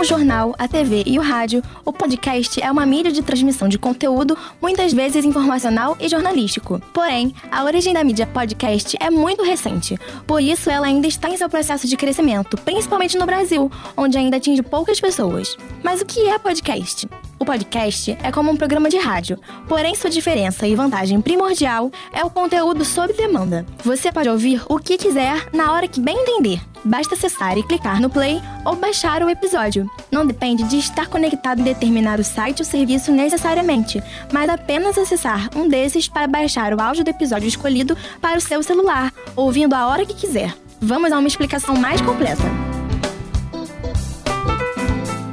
Como o jornal, a TV e o rádio, o podcast é uma mídia de transmissão de conteúdo, muitas vezes informacional e jornalístico. Porém, a origem da mídia podcast é muito recente, por isso ela ainda está em seu processo de crescimento, principalmente no Brasil, onde ainda atinge poucas pessoas. Mas o que é podcast? O podcast é como um programa de rádio, porém sua diferença e vantagem primordial é o conteúdo sob demanda. Você pode ouvir o que quiser na hora que bem entender. Basta acessar e clicar no play ou baixar o episódio. Não depende de estar conectado em determinado site ou serviço necessariamente, mas apenas acessar um desses para baixar o áudio do episódio escolhido para o seu celular, ouvindo a hora que quiser. Vamos a uma explicação mais completa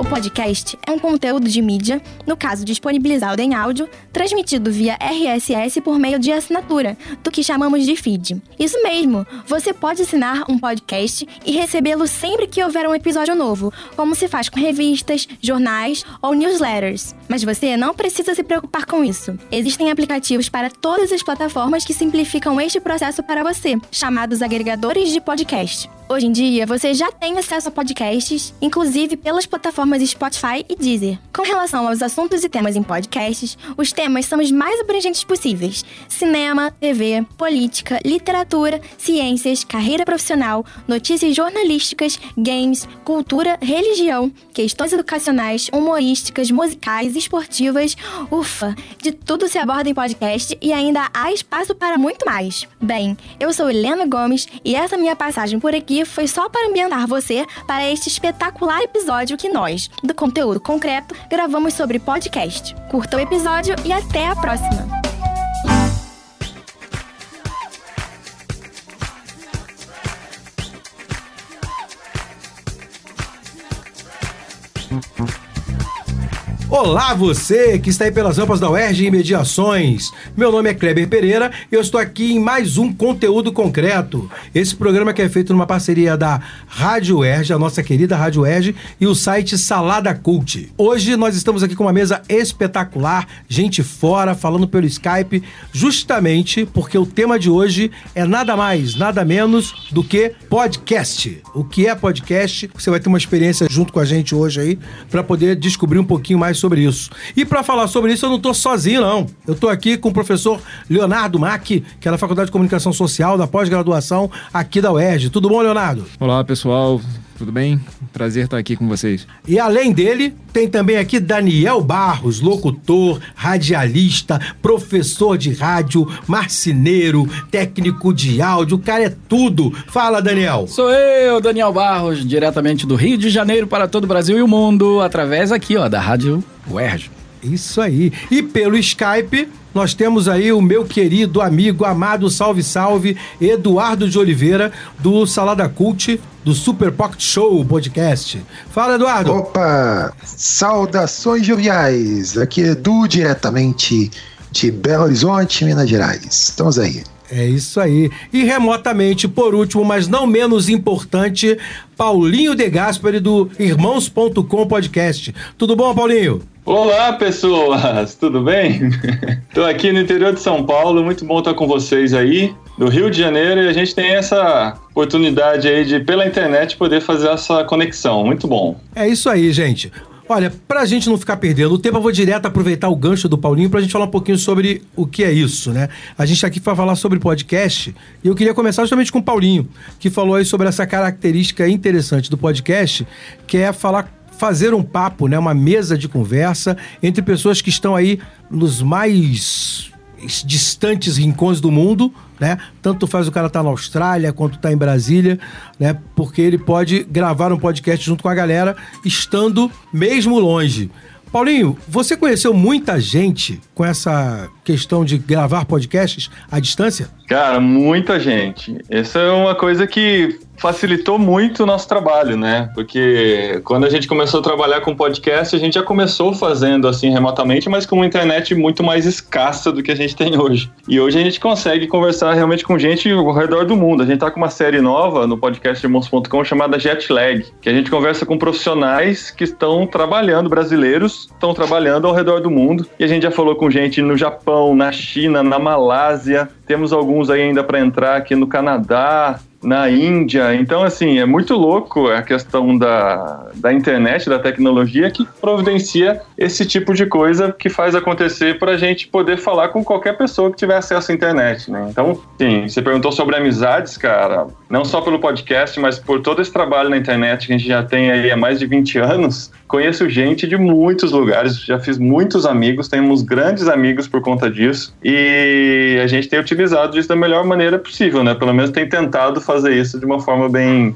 podcast é um conteúdo de mídia, no caso disponibilizado em áudio, transmitido via RSS por meio de assinatura, do que chamamos de feed. Isso mesmo, você pode assinar um podcast e recebê-lo sempre que houver um episódio novo, como se faz com revistas, jornais ou newsletters. Mas você não precisa se preocupar com isso. Existem aplicativos para todas as plataformas que simplificam este processo para você, chamados agregadores de podcast. Hoje em dia, você já tem acesso a podcasts, inclusive pelas plataformas Spotify e Deezer. Com relação aos assuntos e temas em podcasts, os temas são os mais abrangentes possíveis: cinema, TV, política, literatura, ciências, carreira profissional, notícias jornalísticas, games, cultura, religião, questões educacionais, humorísticas, musicais, esportivas. Ufa, de tudo se aborda em podcast e ainda há espaço para muito mais. Bem, eu sou Helena Gomes e essa minha passagem por aqui foi só para ambientar você para este espetacular episódio que nós, do conteúdo concreto, gravamos sobre podcast. Curta o episódio e até a próxima! Olá você que está aí pelas rampas da UERJ e Mediações. Meu nome é Kleber Pereira e eu estou aqui em mais um conteúdo concreto. Esse programa que é feito numa parceria da Rádio UERJ, a nossa querida Rádio UERJ, e o site Salada Cult. Hoje nós estamos aqui com uma mesa espetacular, gente fora, falando pelo Skype, justamente porque o tema de hoje é nada mais, nada menos do que podcast. O que é podcast? Você vai ter uma experiência junto com a gente hoje aí para poder descobrir um pouquinho mais sobre isso. E para falar sobre isso, eu não tô sozinho, não. Eu tô aqui com o professor Leonardo Mack, que é da Faculdade de Comunicação Social, da pós-graduação aqui da UERJ. Tudo bom, Leonardo? Olá, pessoal. Tudo bem? Prazer estar aqui com vocês. E além dele, tem também aqui Daniel Barros, locutor, radialista, professor de rádio, marceneiro, técnico de áudio, o cara é tudo. Fala, Daniel. Sou eu, Daniel Barros, diretamente do Rio de Janeiro para todo o Brasil e o mundo, através aqui, ó, da Rádio UERJ. Isso aí. E pelo Skype, nós temos aí o meu querido amigo, amado, salve, salve, Eduardo de Oliveira, do Salada Cult, do Super Pocket Show podcast. Fala, Eduardo. Opa! Saudações joviais! Aqui é Edu, diretamente de Belo Horizonte, Minas Gerais. Estamos aí. É isso aí. E remotamente, por último, mas não menos importante, Paulinho De Gasperi do Irmãos.com Podcast. Tudo bom, Paulinho? Olá, pessoas! Tudo bem? Estou aqui no interior de São Paulo, muito bom estar com vocês aí, do Rio de Janeiro, e a gente tem essa oportunidade aí de, pela internet, poder fazer essa conexão. Muito bom. É isso aí, gente. Olha, pra gente não ficar perdendo o tempo, eu vou direto aproveitar o gancho do Paulinho pra gente falar um pouquinho sobre o que é isso, né? A gente tá aqui pra falar sobre podcast e eu queria começar justamente com o Paulinho, que falou aí sobre essa característica interessante do podcast, que é falar fazer um papo, né, uma mesa de conversa entre pessoas que estão aí nos mais distantes rincões do mundo, né? Tanto faz o cara estar tá na Austrália quanto estar tá em Brasília, né? Porque ele pode gravar um podcast junto com a galera estando mesmo longe. Paulinho, você conheceu muita gente com essa questão de gravar podcasts à distância? Cara, muita gente. Essa é uma coisa que facilitou muito o nosso trabalho, né? Porque quando a gente começou a trabalhar com podcast, a gente já começou fazendo assim remotamente, mas com uma internet muito mais escassa do que a gente tem hoje. E hoje a gente consegue conversar realmente com gente ao redor do mundo. A gente tá com uma série nova no podcast irmãos.com chamada Jetlag, que a gente conversa com profissionais que estão trabalhando, brasileiros, estão trabalhando ao redor do mundo. E a gente já falou com gente no Japão, na China, na Malásia, temos alguns aí ainda para entrar aqui no Canadá, na Índia. Então, assim, é muito louco a questão da, da internet, da tecnologia, que providencia esse tipo de coisa que faz acontecer para a gente poder falar com qualquer pessoa que tiver acesso à internet, né? Então, sim, você perguntou sobre amizades, cara, não só pelo podcast, mas por todo esse trabalho na internet que a gente já tem aí há mais de 20 anos, conheço gente de muitos lugares, já fiz muitos amigos, temos grandes amigos por conta disso, e a gente tem utilizado isso da melhor maneira possível, né? Pelo menos tem tentado fazer isso de uma forma bem,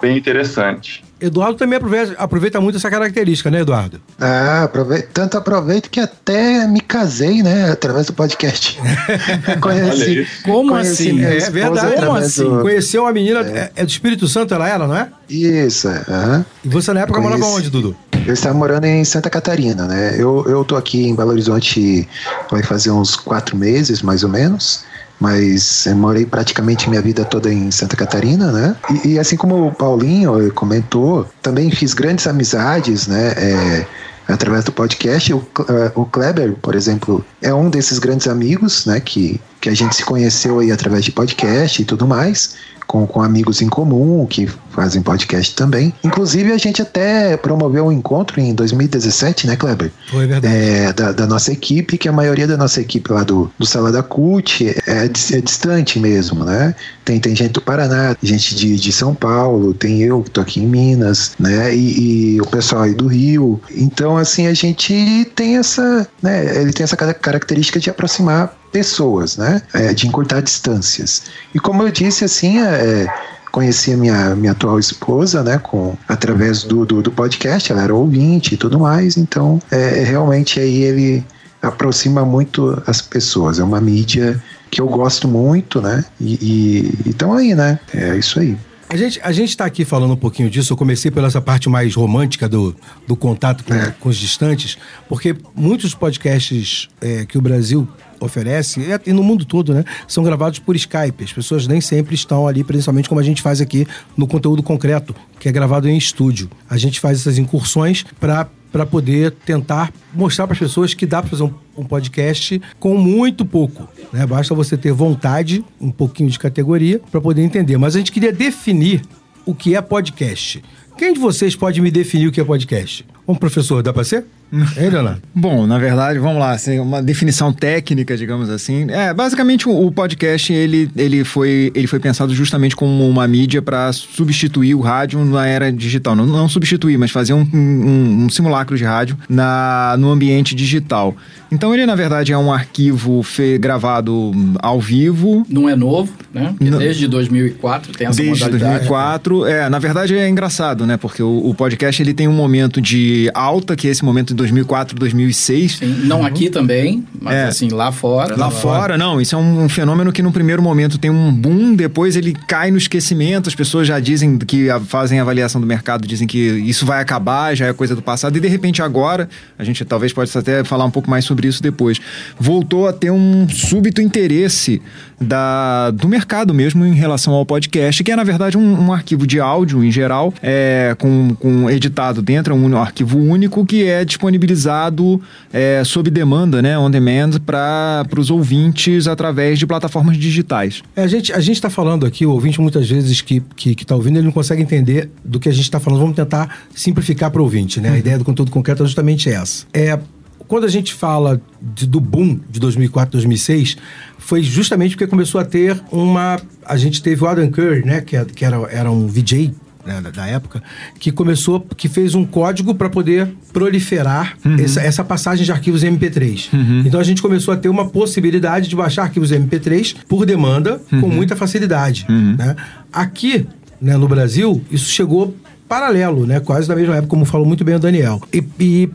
bem interessante. Eduardo também aproveita, aproveita muito essa característica, né, Eduardo? Ah, aproveito, tanto aproveito que até me casei, né, através do podcast. conheci, Como conheci assim? É verdade. Como assim? do- Conheceu uma menina, é. é do Espírito Santo, ela era, não é? Isso, é, aham. E você na época Conheci. morava onde, Dudu? Eu estava morando em Santa Catarina, né? Eu, eu tô aqui em Belo Horizonte vai fazer uns quatro meses, mais ou menos. Mas morei praticamente minha vida toda em Santa Catarina, né? E, e assim como o Paulinho comentou, também fiz grandes amizades, né? É, através do podcast. O, eh, o Kleber, por exemplo, é um desses grandes amigos, né? Que, que a gente se conheceu aí através de podcast e tudo mais. Com, com amigos em comum que fazem podcast também. Inclusive, a gente até promoveu um encontro em 2017, né, Kleber? Foi verdade. É, da, da nossa equipe, que a maioria da nossa equipe lá do, do Sala da CUT é, dis- é distante mesmo, né? Tem, tem gente do Paraná, gente de, de São Paulo, tem eu que tô aqui em Minas, né? E, e o pessoal aí do Rio. Então, assim, a gente tem essa, né? Ele tem essa cara- característica de aproximar pessoas, né? É, de encurtar distâncias. E como eu disse, assim, é, conheci a minha, minha atual esposa, né, com, através do, do, do podcast, ela era ouvinte e tudo mais, então é, realmente aí ele aproxima muito as pessoas, é uma mídia que eu gosto muito, né, e então aí, né, é isso aí. A gente, a gente tá aqui falando um pouquinho disso. Eu comecei pela essa parte mais romântica do, do contato com, É. com os distantes, porque muitos podcasts é, que o Brasil oferece, e- e no mundo todo, né, são gravados por Skype. As pessoas nem sempre estão ali, principalmente como a gente faz aqui no conteúdo concreto, que é gravado em estúdio. A gente faz essas incursões para para poder tentar mostrar para as pessoas que dá para fazer um, um podcast com muito pouco. Né? Basta você ter vontade, um pouquinho de categoria, para poder entender. Mas a gente queria definir o que é podcast. Quem de vocês pode me definir o que é podcast? Vamos, professor, dá para ser? Hein, Leonardo? Bom, na verdade, vamos lá, assim, uma definição técnica, digamos assim. É, basicamente o, o podcast ele, ele, foi, ele foi pensado justamente como uma mídia para substituir o rádio na era digital. Não, não substituir, mas fazer um, um- um simulacro de rádio na, no ambiente digital. Então ele, na verdade, é um arquivo fe- gravado ao vivo, Não é novo, né? Não. desde 2004 tem essa Desde modalidade. 2004. É, na verdade é engraçado, né? Porque o, o podcast ele tem um momento de alta, que é esse momento de 2004, 2006. Sim, não aqui também, mas É. assim, lá fora. Lá fora, não, isso é um, um fenômeno que no primeiro momento tem um boom, depois ele cai no esquecimento, as pessoas já dizem que a- fazem avaliação do mercado, dizem que isso vai acabar, já é coisa do passado, e de repente agora, a gente talvez possa até falar um pouco mais sobre isso depois, voltou a ter um súbito interesse da, do mercado mesmo em relação ao podcast, que é na verdade um, um arquivo de áudio em geral, é, com, com editado dentro, é um arquivo único que é disponibilizado é, sob demanda, né, on demand, para os ouvintes através de plataformas digitais. É, a gente a está falando aqui, o ouvinte muitas vezes que está que, que tá ouvindo, ele não consegue entender do que a gente está falando. Vamos tentar simplificar para o ouvinte, né? A ideia do conteúdo concreto é justamente essa. É, quando a gente fala de- do boom de 2004, 2006, foi justamente porque começou a ter uma... A gente teve o Adam Curry, né? Que, é- que era, era um VJ né, da, época, que começou, que fez um código para poder proliferar essa, essa passagem de arquivos MP3. Então a gente começou a ter uma possibilidade de baixar arquivos MP3 por demanda com muita facilidade. né? Aqui, né, no Brasil, isso chegou paralelo, né, quase na mesma época, como falou muito bem o Daniel. E, e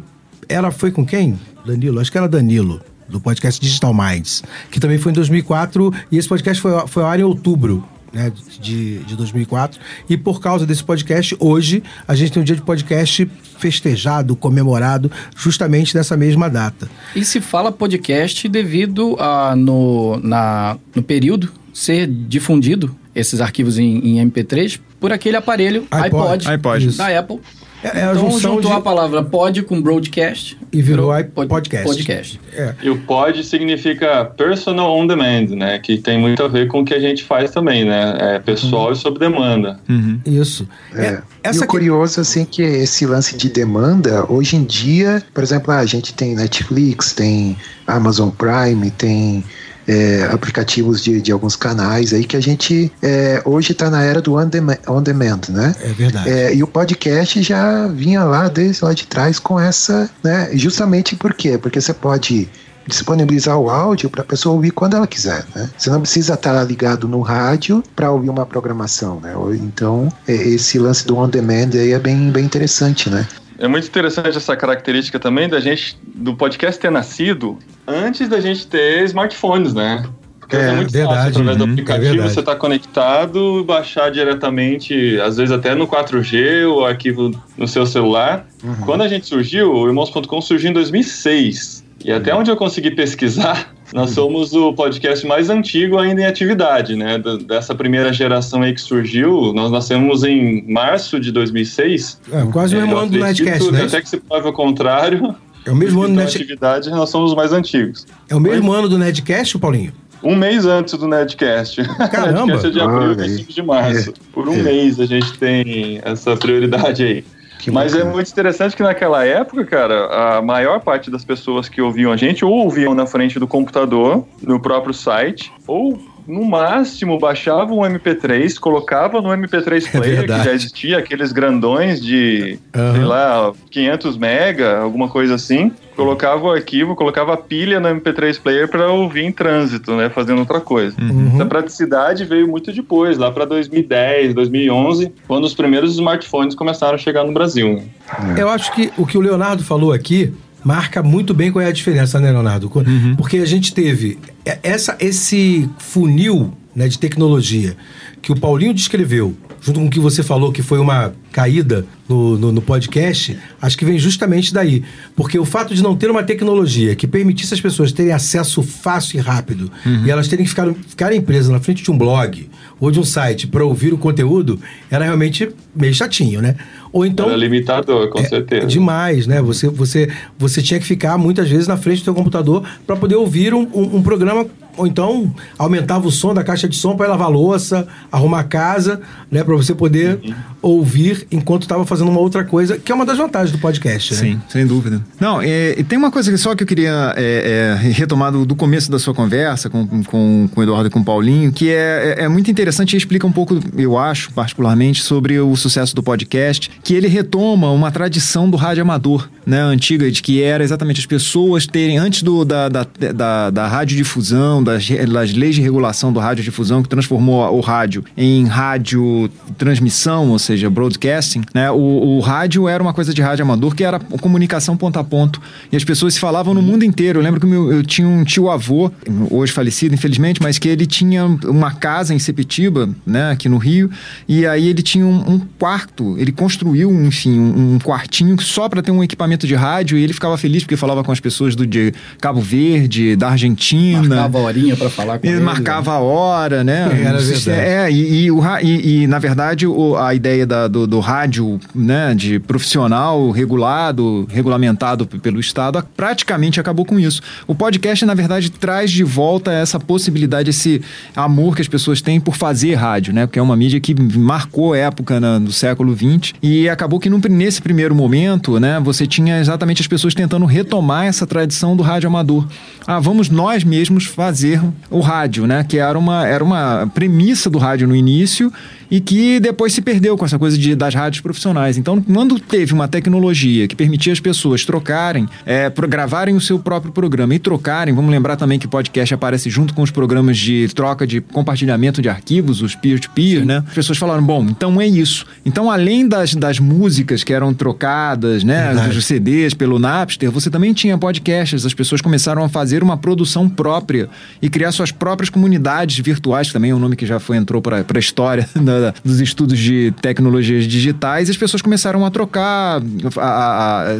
ela foi com quem? Danilo? Acho que era Danilo. Do podcast Digital Minds, que também foi em 2004, e esse podcast foi, foi ao ar em outubro né, de, de 2004. E por causa desse podcast, hoje a gente tem um dia de podcast festejado, comemorado, justamente nessa mesma data. E se fala podcast devido a, no, na, no período, ser difundido esses arquivos em, em MP3 por aquele aparelho iPod. iPod, iPod. Da Apple. É, é a então junção juntou de- a palavra pod com broadcast E virou pod- podcast. podcast. É. E o pod significa personal on demand, né? Que tem muito a ver com o que a gente faz também, né? É pessoal e sob demanda. Uhum. Isso. É. É, e essa o que- curioso, assim, que esse lance de demanda, hoje em dia, por exemplo, ah, a gente tem Netflix, tem Amazon Prime, tem é, aplicativos de, de alguns canais aí que a gente é, hoje está na era do on demand, on demand né? É verdade. É, e o podcast já vinha lá desde lá de trás com essa, né? Justamente por quê? Porque você pode disponibilizar o áudio para a pessoa ouvir quando ela quiser, né? Você não precisa estar ligado no rádio para ouvir uma programação, né? Então, é, esse lance do on demand aí é bem, bem interessante, né? É muito interessante essa característica também da gente, do podcast ter nascido antes da gente ter smartphones, né? Porque É, é, muito verdade, fácil, através uhum, do é aplicativo, verdade. você está conectado baixar diretamente, às vezes até no 4G, o arquivo no seu celular. Uhum. Quando a gente surgiu, o Irmãos.com surgiu em 2006. E até onde eu consegui pesquisar, nós somos o podcast mais antigo ainda em atividade, né? D- Dessa primeira geração aí que surgiu, nós nascemos em março de 2006. É, quase o mesmo ano do que né? Até que se prove o contrário. É o mesmo ano do então, atividade, nós somos os mais antigos. É o mesmo ano do Nerdcast, Paulinho? Um mês antes do Nerdcast. Caramba! O Nerdcast é de abril Olha e. 5 de março. Por um É. mês a gente tem essa prioridade aí. Que Mas é bacana. muito interessante que naquela época, cara, a maior parte das pessoas que ouviam a gente ou ouviam na frente do computador, no próprio site, ou no máximo baixava um MP3, colocava no MP3 player, que É verdade. já existia, aqueles grandões de, Aham. sei lá, 500 mega, alguma coisa assim. Colocava o arquivo, colocava a pilha no MP3 player para ouvir em trânsito, né, fazendo outra coisa. Uhum. Essa praticidade veio muito depois, lá para 2010, 2011, quando os primeiros smartphones começaram a chegar no Brasil. né? Eu acho que o que o Leonardo falou aqui marca muito bem qual é a diferença, né, Leonardo? Porque a gente teve essa, esse funil né, de tecnologia que o Paulinho descreveu, junto com o que você falou, que foi uma caída no, no, no podcast, acho que vem justamente daí. Porque o fato de não ter uma tecnologia que permitisse as pessoas terem acesso fácil e rápido, e elas terem que ficar, ficarem presas na frente de um blog ou de um site para ouvir o conteúdo, era realmente meio chatinho, né? Ou então. Era limitador, com certeza. Demais, né? Você, você, você tinha que ficar muitas vezes na frente do seu computador para poder ouvir um, um, um programa, ou então aumentava o som da caixa de som para lavar a louça, arrumar a casa, né? Para você poder ouvir enquanto estava fazendo uma outra coisa, que é uma das vantagens do podcast, né? Sim, sem dúvida. Não, é, e tem uma coisa que só que eu queria é, é, retomar do, do começo da sua conversa com, com, com o Eduardo e com o Paulinho, que é, é, é muito interessante e explica um pouco, eu acho, particularmente, sobre o sucesso do podcast, que ele retoma uma tradição do rádio amador, né, antiga, de que era exatamente as pessoas terem, antes do, da, da, da, da radiodifusão, das, das leis de regulação do radiodifusão, que transformou o rádio em rádio transmissão, ou seja, broadcasting, né, o, o rádio era uma coisa de rádio amador que era comunicação ponto a ponto. E as pessoas se falavam no mundo inteiro. Eu lembro que meu- eu tinha um tio-avô, hoje falecido, infelizmente, mas que ele tinha uma casa em Sepetiba, né, aqui no Rio, e aí ele tinha um, um quarto, ele construiu, enfim, um, um quartinho só para ter um equipamento de rádio e ele ficava feliz porque falava com as pessoas do de Cabo Verde, da Argentina. Marcava horinha pra falar com Ele ele. marcava a hora, né? Era sistema- verdade. É, e, e, o e- e, na verdade, o- a ideia da- do, do rádio, né, de profissional, regulado, regulamentado pelo Estado, praticamente acabou com isso. O podcast, na verdade, traz de volta essa possibilidade, esse amor que as pessoas têm por fazer rádio, né? Porque é uma mídia que marcou época na- no século XX e acabou que num- nesse primeiro momento, né, você tinha exatamente as pessoas tentando retomar essa tradição do rádio amador. Ah, vamos nós mesmos fazer o rádio, né? Que era uma, era uma premissa do rádio no início e que depois se perdeu com essa coisa de, das rádios profissionais. Então, quando teve uma tecnologia que permitia as pessoas trocarem, é, pro, gravarem o seu próprio programa e trocarem, vamos lembrar também que podcast aparece junto com os programas de troca de compartilhamento de arquivos, os peer-to-peer, né? As pessoas falaram, bom, então é isso. Então, além das, das músicas que eram trocadas, né, Verdade. dos CDs pelo Napster, você também tinha podcasts. As pessoas começaram a fazer uma produção própria e criar suas próprias comunidades virtuais, que também é um nome que já foi entrou para a história da- dos estudos de tecnologias digitais. E as pessoas começaram a trocar a- a- a-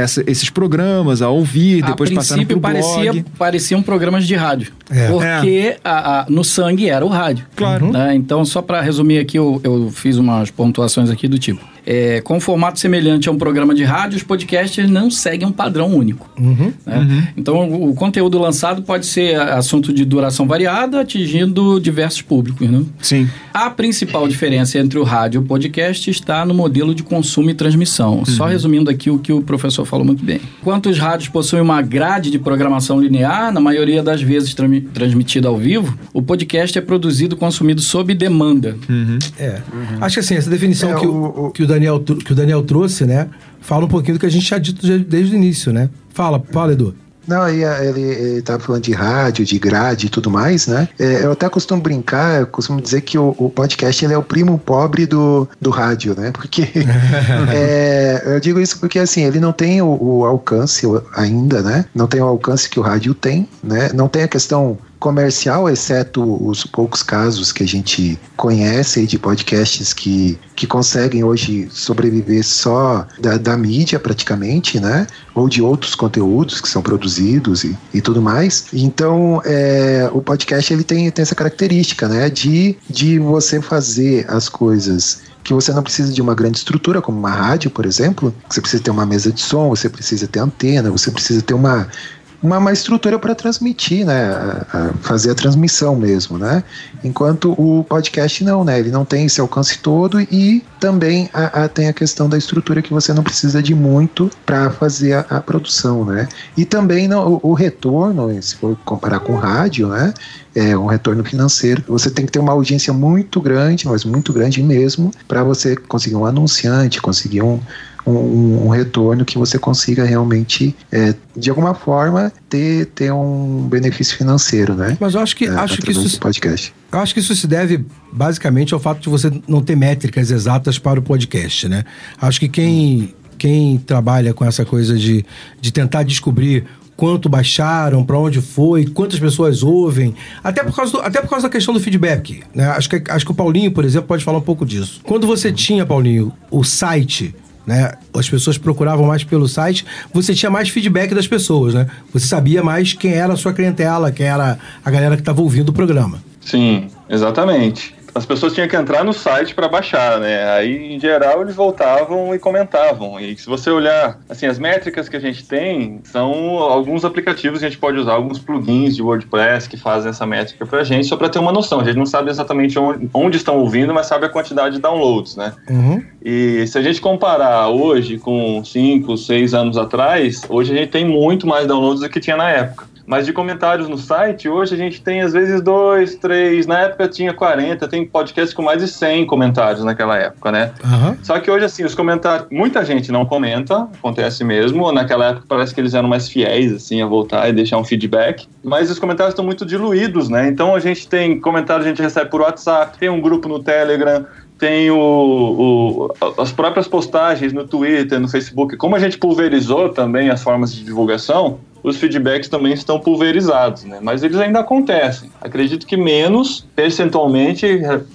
essa- esses programas, a ouvir, depois a passaram para o parecia, blog. pareciam programas de rádio. É. Porque a- no sangue era o rádio. Claro. né? Então, só para resumir aqui, eu, eu fiz umas pontuações aqui do tipo. É, com um formato semelhante a um programa de rádio, os podcasts não seguem um padrão único. Uhum. né? Então, o, o conteúdo lançado pode ser assunto de duração variada, atingindo diversos públicos. Né? Sim. A principal diferença entre o rádio e o podcast está no modelo de consumo e transmissão. Só resumindo aqui o que o professor falou muito bem. Enquanto os rádios possuem uma grade de programação linear, na maioria das vezes trami- transmitida ao vivo, o podcast é produzido e consumido sob demanda. É. Acho que assim, essa definição É, que, o, o- o- que, o Daniel, que o Daniel trouxe, né? Fala um pouquinho do que a gente já dito desde o início, né? Fala, fala, Edu. Não, eh, ele, ele tava falando de rádio, de grade e tudo mais, né? É, eu até costumo brincar, eu costumo dizer que o, o podcast ele é o primo pobre do, do rádio, né? Porque é, eu digo isso porque assim, ele não tem o, o alcance ainda, né? Não tem o alcance que o rádio tem, né? Não tem a questão comercial, exceto os poucos casos que a gente conhece de podcasts que, que conseguem hoje sobreviver só da, da mídia praticamente, né? Ou de outros conteúdos que são produzidos e, e tudo mais. Então, é, o podcast ele tem, tem essa característica, né? De, de você fazer as coisas que você não precisa de uma grande estrutura, como uma rádio, por exemplo. Você precisa ter uma mesa de som, você precisa ter antena, você precisa ter uma, uma, uma estrutura para transmitir, né? Fazer a transmissão mesmo, né? Enquanto o podcast não, né? Ele não tem esse alcance todo e também a- a- tem a questão da estrutura que você não precisa de muito para fazer a, a produção, né? E também não, o, o retorno, se for comparar com rádio, né? É um retorno financeiro. Você tem que ter uma audiência muito grande, mas muito grande mesmo, para você conseguir um anunciante, conseguir um, um, um retorno que você consiga realmente, é, de alguma forma, ter, ter um benefício financeiro, né? Mas eu acho que, É, acho que isso podcast. Eu acho que isso se deve basicamente ao fato de você não ter métricas exatas para o podcast, né? Acho que quem, quem trabalha com essa coisa de, de tentar descobrir quanto baixaram, para onde foi, quantas pessoas ouvem, até por causa, do- até por causa da questão do feedback, né? Acho que, acho que o Paulinho, por exemplo, pode falar um pouco disso. Quando você tinha, Paulinho, o site né? As pessoas procuravam mais pelo site, você tinha mais feedback das pessoas, né? Você sabia mais quem era a sua clientela, quem era a galera que estava ouvindo o programa. Sim, exatamente. As pessoas tinham que entrar no site para baixar, né? Aí, em geral, eles voltavam e comentavam. E se você olhar, assim, as métricas que a gente tem são alguns aplicativos que a gente pode usar, alguns plugins de WordPress que fazem essa métrica pra gente, só para ter uma noção. A gente não sabe exatamente onde, onde estão ouvindo, mas sabe a quantidade de downloads, né? Uhum. E se a gente comparar hoje com 5, 6 anos atrás, hoje a gente tem muito mais downloads do que tinha na época. Mas de comentários no site, hoje a gente tem às vezes dois, três. Na época tinha 40, tem podcast com mais de 100 comentários naquela época, né? Aham. Só que hoje, assim, os comentários. Muita gente não comenta, acontece mesmo. Naquela época parece que eles eram mais fiéis, assim, a voltar e deixar um feedback. Mas os comentários estão muito diluídos, né? Então a gente tem comentários, a gente recebe por WhatsApp, tem um grupo no Telegram. Tem o, o- as próprias postagens no Twitter, no Facebook. Como a gente pulverizou também as formas de divulgação, os feedbacks também estão pulverizados, né? Mas eles ainda acontecem. Acredito que menos percentualmente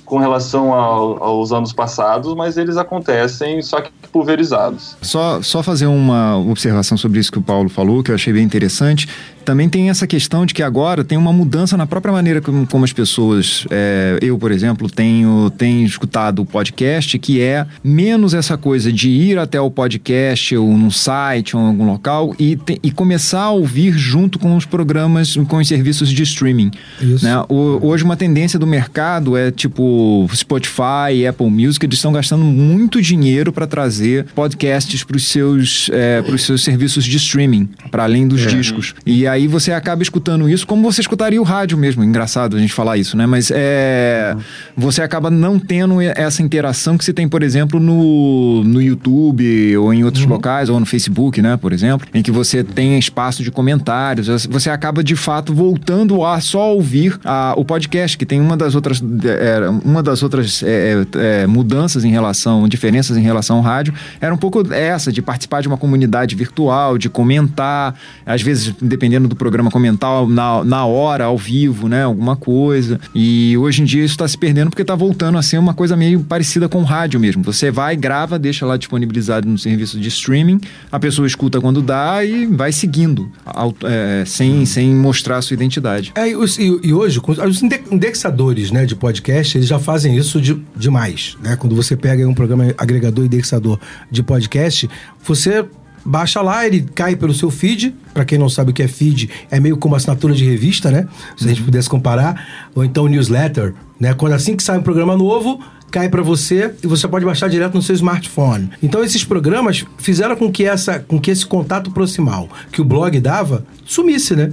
com relação ao- aos anos passados, mas eles acontecem só que pulverizados. Só, só fazer uma observação sobre isso que o Paulo falou, que eu achei bem interessante. Também tem essa questão de que agora tem uma mudança na própria maneira como, como as pessoas, é, eu, por exemplo, tenho, tenho escutado o podcast, que é menos essa coisa de ir até o podcast ou num site ou em algum local e, te- e começar a ouvir junto com os programas, com os serviços de streaming. Isso. Né? O- hoje uma tendência do mercado é tipo Spotify, Apple Music, eles estão gastando muito dinheiro para trazer podcasts para os seus, é, seus serviços de streaming, para além dos discos. E aí você acaba escutando isso como você escutaria o rádio mesmo. Engraçado a gente falar isso, né? Mas é, você acaba não tendo essa interação que se tem, por exemplo, no, no YouTube ou em outros locais, ou no Facebook, né? Por exemplo, em que você tem espaço de comentários. Você acaba de fato voltando a só ouvir a- o podcast, que tem uma das outras, é, uma das outras é, é, é, mudanças em relação, diferenças em relação ao rádio, era um pouco essa, de participar de uma comunidade virtual, de comentar, às vezes, dependendo do programa, comentar na, na hora, ao vivo, né? Alguma coisa. E hoje em dia isso está se perdendo porque está voltando a ser uma coisa meio parecida com o rádio mesmo. Você vai, grava, deixa lá disponibilizado no serviço de streaming, a pessoa escuta quando dá e vai seguindo, au- é, sem, sem mostrar a sua identidade. É, e, e- hoje, os inde- indexadores né, de podcast, eles já fazem isso de, demais. Né? Quando você pega um programa agregador indexador de podcast, você baixa lá, ele cai pelo seu feed. Para quem não sabe o que é feed, é meio como assinatura de revista, né? Se a gente pudesse comparar. Ou então newsletter, né? Quando assim que sai um programa novo, cai para você e você pode baixar direto no seu smartphone. Então esses programas fizeram com que essa, com que esse contato proximal que o blog dava sumisse, né?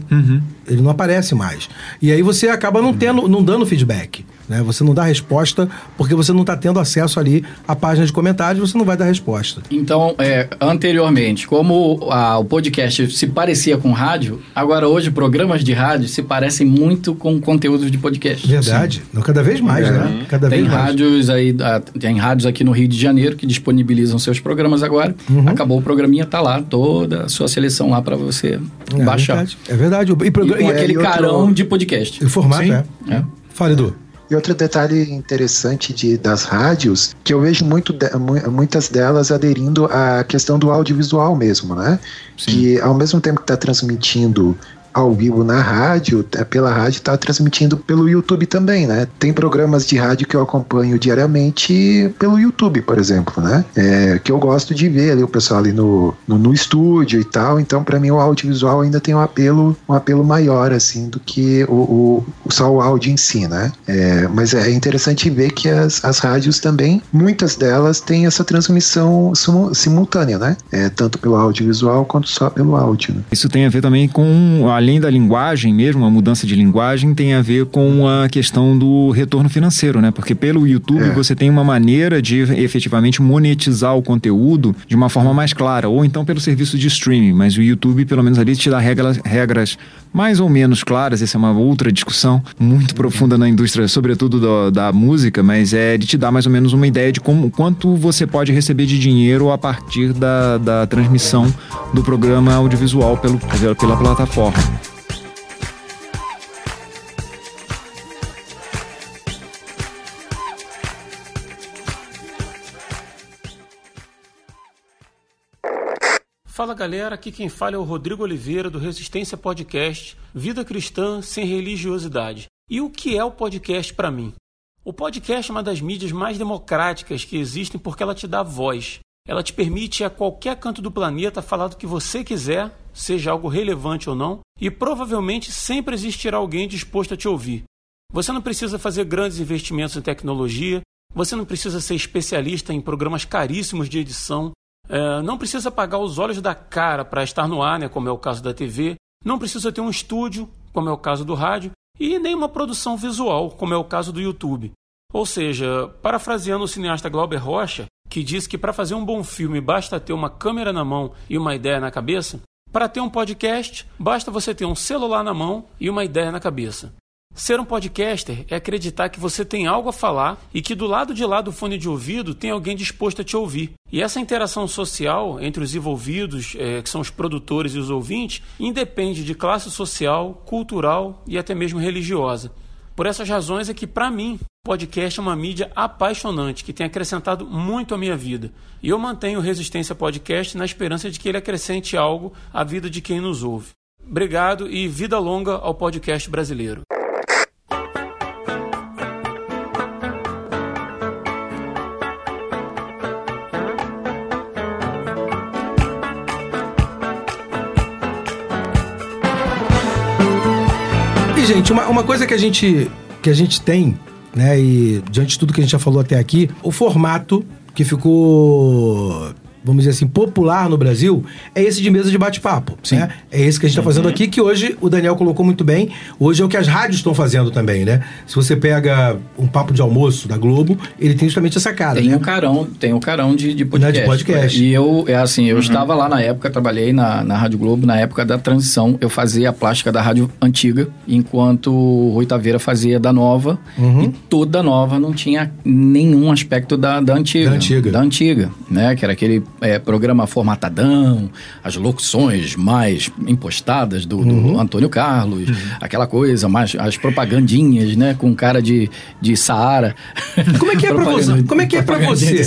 Ele não aparece mais. E aí você acaba não tendo, não dando feedback. Né? Você não dá resposta porque você não está tendo acesso ali à página de comentários, você não vai dar resposta. Então, é, anteriormente, como a- o podcast se parecia com rádio, agora hoje programas de rádio se parecem muito com conteúdos de podcast. Verdade. Não, cada vez mais, né? Cada Tem vez mais. rádios aí, ah, tem rádios aqui no Rio de Janeiro que disponibilizam seus programas agora. Uhum. Acabou o programinha, tá lá toda a sua seleção lá para você É baixar. verdade. É verdade. E, programa, e- aquele e outro- carão de podcast. o formato, Sim. é. É. Fala, Edu. E outro detalhe interessante de, das rádios, que eu vejo muito de- mu- muitas delas aderindo à questão do audiovisual mesmo, né? Que ao mesmo tempo que está transmitindo ao vivo na rádio, é, pela rádio está transmitindo pelo YouTube também, né? Tem programas de rádio que eu acompanho diariamente pelo YouTube, por exemplo, né? É, que eu gosto de ver ali o pessoal ali no, no, no estúdio e tal. Então, para mim, o audiovisual ainda tem um apelo, um apelo maior, assim, do que o, o- só o áudio em si, né? É, mas é interessante ver que as, as rádios também, muitas delas têm essa transmissão simu- simultânea, né? É, tanto pelo audiovisual quanto só pelo áudio. né? Isso tem a ver também com, além da linguagem mesmo, a mudança de linguagem, tem a ver com a questão do retorno financeiro, né? Porque pelo YouTube É. você tem uma maneira de efetivamente monetizar o conteúdo de uma forma mais clara, ou então pelo serviço de streaming, mas o YouTube, pelo menos ali, te dá regras, regras mais ou menos claras, essa é uma outra discussão muito profunda na indústria, sobretudo do- da música, mas é de te dar mais ou menos uma ideia de como, quanto você pode receber de dinheiro a partir da, da transmissão do programa audiovisual pelo, pela, pela plataforma. Fala galera, aqui quem fala é o Rodrigo Oliveira do Resistência Podcast, Vida Cristã sem Religiosidade. E o que é o podcast para mim? O podcast é uma das mídias mais democráticas que existem porque ela te dá voz. Ela te permite a qualquer canto do planeta falar do que você quiser, seja algo relevante ou não, e provavelmente sempre existirá alguém disposto a te ouvir. Você não precisa fazer grandes investimentos em tecnologia, você não precisa ser especialista em programas caríssimos de edição, é, não precisa pagar os olhos da cara para estar no ar, né, como é o caso da TV, não precisa ter um estúdio, como é o caso do rádio, e nem uma produção visual, como é o caso do YouTube. Ou seja, parafraseando o cineasta Glauber Rocha, que diz que para fazer um bom filme basta ter uma câmera na mão e uma ideia na cabeça, para ter um podcast basta você ter um celular na mão e uma ideia na cabeça. Ser um podcaster é acreditar que você tem algo a falar e que do lado de lá do fone de ouvido tem alguém disposto a te ouvir. E essa interação social entre os envolvidos, eh, que são os produtores e os ouvintes, independe de classe social, cultural e até mesmo religiosa. Por essas razões é que, para mim, podcast é uma mídia apaixonante que tem acrescentado muito à minha vida. E eu mantenho Resistência Podcast na esperança de que ele acrescente algo à vida de quem nos ouve. Obrigado e vida longa ao podcast brasileiro. Gente, uma, uma coisa que a gente que a gente tem, né, e diante de tudo que a gente já falou até aqui, o formato que ficou vamos dizer assim, popular no Brasil, é esse de mesa de bate-papo. Né? É esse que a gente está fazendo aqui, que hoje o Daniel colocou muito bem. Hoje é o que as rádios estão fazendo também, né? Se você pega um papo de almoço da Globo, ele tem justamente essa cara. Tem né? um carão, tem um carão de, de Né, podcast. de podcast. E eu, é assim, eu estava lá na época, trabalhei na, na Rádio Globo, na época da transição, eu fazia a plástica da rádio antiga, enquanto o Rui Taveira fazia da nova, Uhum. e toda nova não tinha nenhum aspecto da, da antiga. Da antiga. Da antiga, né? Que era aquele é, programa formatadão, as locuções mais impostadas do, do Uhum. Antônio Carlos, aquela coisa, mais as propagandinhas, né? Com cara de, de Saara. Como é que é pra você? Como é que é pra você?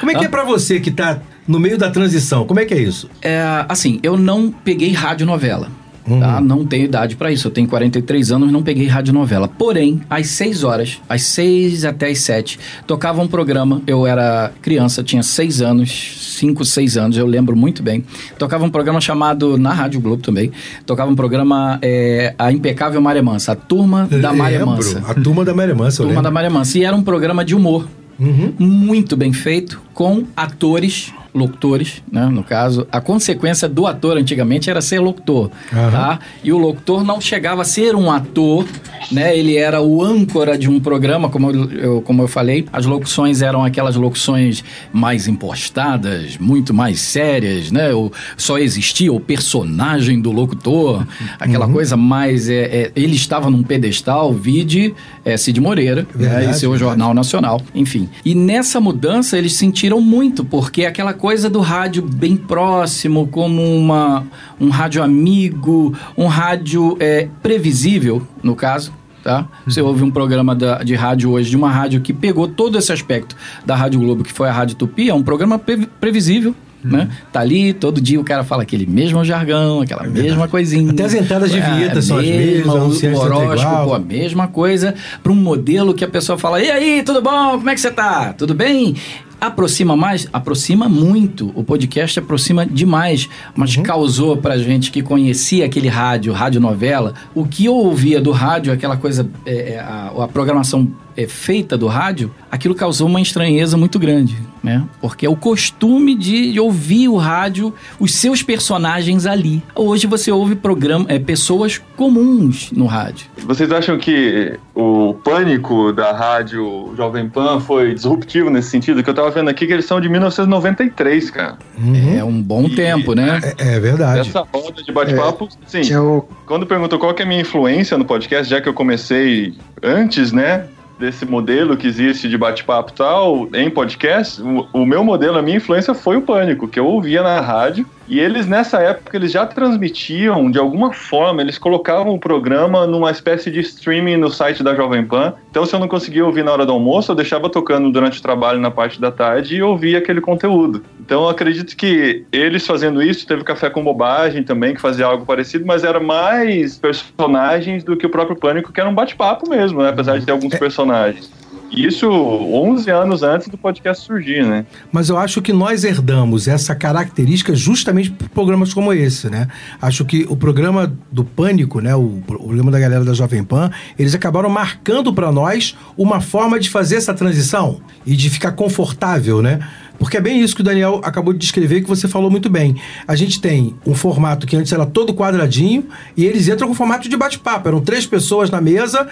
Como é que Ah, é pra você que tá no meio da transição? Como é que é isso? É, assim, eu não peguei radionovela. Uhum. Tá? Não tenho idade pra isso. Eu tenho 43 anos, não peguei radionovela. Porém, às 6 horas, às 6 até às 7, tocava um programa. Eu era criança, tinha 6 anos, 5, 6 anos, eu lembro muito bem. Tocava um programa chamado, na Rádio Globo também, tocava um programa é, A Impecável Maré Mansa, a Turma da Lembro. Mansa. A turma da Maré Mansa, eu Turma lembro. da Maré Mansa. E era um programa de humor. Uhum. Muito bem feito, com atores, locutores, né? No caso, a consequência do ator antigamente era ser locutor, Aham. tá? E o locutor não chegava a ser um ator, né? Ele era o âncora de um programa, como eu, como eu falei. As locuções eram aquelas locuções mais impostadas, muito mais sérias, né? O, só existia o personagem do locutor, aquela Uhum. coisa mais... É, é, ele estava num pedestal, vide é, Cid Moreira, né? Verdade, E seu verdade. Jornal Nacional, enfim. E nessa mudança eles sentiram muito, porque aquela coisa do rádio bem próximo, como uma, um rádio amigo, um rádio é, previsível, no caso. Tá? Você Uhum. ouve um programa da- de rádio hoje, de uma rádio que pegou todo esse aspecto da Rádio Globo, que foi a Rádio Tupi, é um programa pre- previsível, Uhum. né? Tá ali, todo dia o cara fala aquele mesmo jargão, aquela mesma coisinha. Até as entradas de É, vinheta são as mesmas, o- igual. horóscopo, a mesma coisa, para um modelo que a pessoa fala: E aí, tudo bom? Como é que você tá? Tudo bem? Aproxima mais? Aproxima muito. O podcast aproxima demais. Mas Uhum. causou pra gente que conhecia aquele rádio, rádio novela, o que eu ouvia do rádio, aquela coisa, é, é, a, a programação é, feita do rádio, aquilo causou uma estranheza muito grande, né? Porque é o costume de ouvir o rádio, os seus personagens ali. Hoje você ouve programa, é, pessoas comuns no rádio. Vocês acham que o pânico da rádio Jovem Pan foi disruptivo nesse sentido? Que eu tava vendo aqui que eles são de 1993, cara. Uhum. É um bom tempo, né? É, é verdade. Essa roda de bate-papo, sim. Tinha o, Quando perguntou qual que é a minha influência no podcast, já que eu comecei antes, né? Desse modelo que existe de bate-papo tal, em podcast, o, o meu modelo, a minha influência foi o Pânico, que eu ouvia na rádio. E eles, nessa época, eles já transmitiam, de alguma forma, eles colocavam o programa numa espécie de streaming no site da Jovem Pan. Então, se eu não conseguia ouvir na hora do almoço, eu deixava tocando durante o trabalho na parte da tarde e ouvia aquele conteúdo. Então, eu acredito que eles fazendo isso, teve Café com Bobagem também, que fazia algo parecido, mas era mais personagens do que o próprio Pânico, que era um bate-papo mesmo, né? apesar de ter alguns personagens. Isso 11 anos antes do podcast surgir, né? Mas eu acho que nós herdamos essa característica justamente por programas como esse, né? Acho que o programa do Pânico, né, o programa da galera da Jovem Pan, eles acabaram marcando para nós uma forma de fazer essa transição e de ficar confortável, né? Porque é bem isso que o Daniel acabou de descrever que você falou muito bem. A gente tem um formato que antes era todo quadradinho e eles entram com formato de bate-papo. Eram três pessoas na mesa,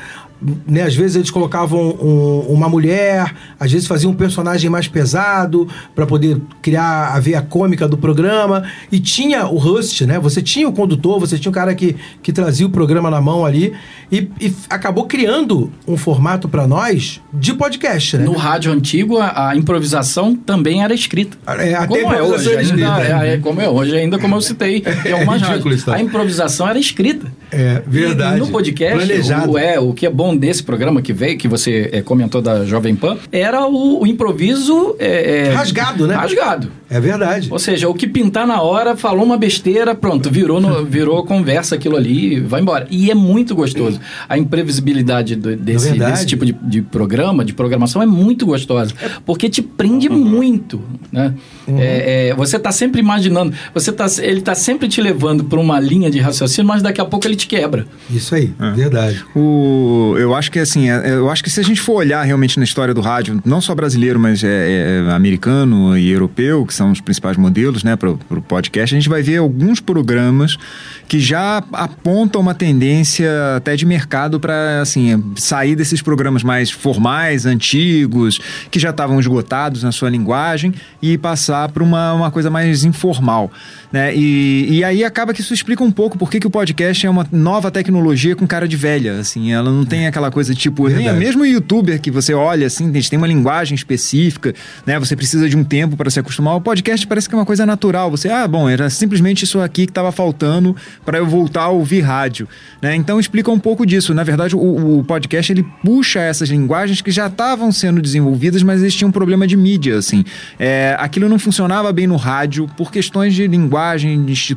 né? Às vezes eles colocavam um- uma mulher, às vezes faziam um personagem mais pesado para poder criar a veia cômica do programa. E tinha o host, né? Você tinha o condutor, você tinha o cara que, que trazia o programa na mão ali e, e acabou criando um formato para nós de podcast, né? No rádio antigo, a, a improvisação também era escrita. É, até como é hoje, ainda, é, é. é como é hoje, ainda como eu citei em algumas ridículo tá? A improvisação era escrita. É, verdade. E no podcast, Planejado. o, é, o que é bom desse programa que veio, que você é, comentou da Jovem Pan, era o, o improviso... é, é, Rasgado, né? Rasgado. É verdade. Ou seja, o que pintar na hora, falou uma besteira, pronto, virou, no- virou conversa aquilo ali, vai embora. E é muito gostoso. A imprevisibilidade do- desse, desse tipo de, de programa, de programação, é muito gostosa. Porque te prende muito, né? Uhum. É, é, você tá sempre imaginando, você tá, ele tá sempre te levando para uma linha de raciocínio, mas daqui a pouco ele te quebra. Isso aí, É. verdade. O, eu acho que assim, é- eu acho que se a gente for olhar realmente na história do rádio, não só brasileiro, mas é, é americano e europeu, que são os principais modelos, né, para o podcast, a gente vai ver alguns programas que já apontam uma tendência até de mercado para assim sair desses programas mais formais, antigos, que já estavam esgotados na sua linguagem e passar para uma, uma coisa mais informal. Né? E, e aí acaba que isso explica um pouco por que o podcast é uma nova tecnologia com cara de velha. Assim, ela não tem aquela coisa tipo. Nem, Verdade. mesmo o youtuber que você olha, assim, têm uma linguagem específica, né? Você precisa de um tempo para se acostumar. O podcast parece que é uma coisa natural. Você, ah, bom, era simplesmente isso aqui que estava faltando para eu voltar a ouvir rádio. Né? Então explica um pouco disso. Na verdade, o, o podcast ele puxa essas linguagens que já estavam sendo desenvolvidas, mas eles tinham um problema de mídia. Assim. É, aquilo não funcionava bem no rádio por questões de linguagem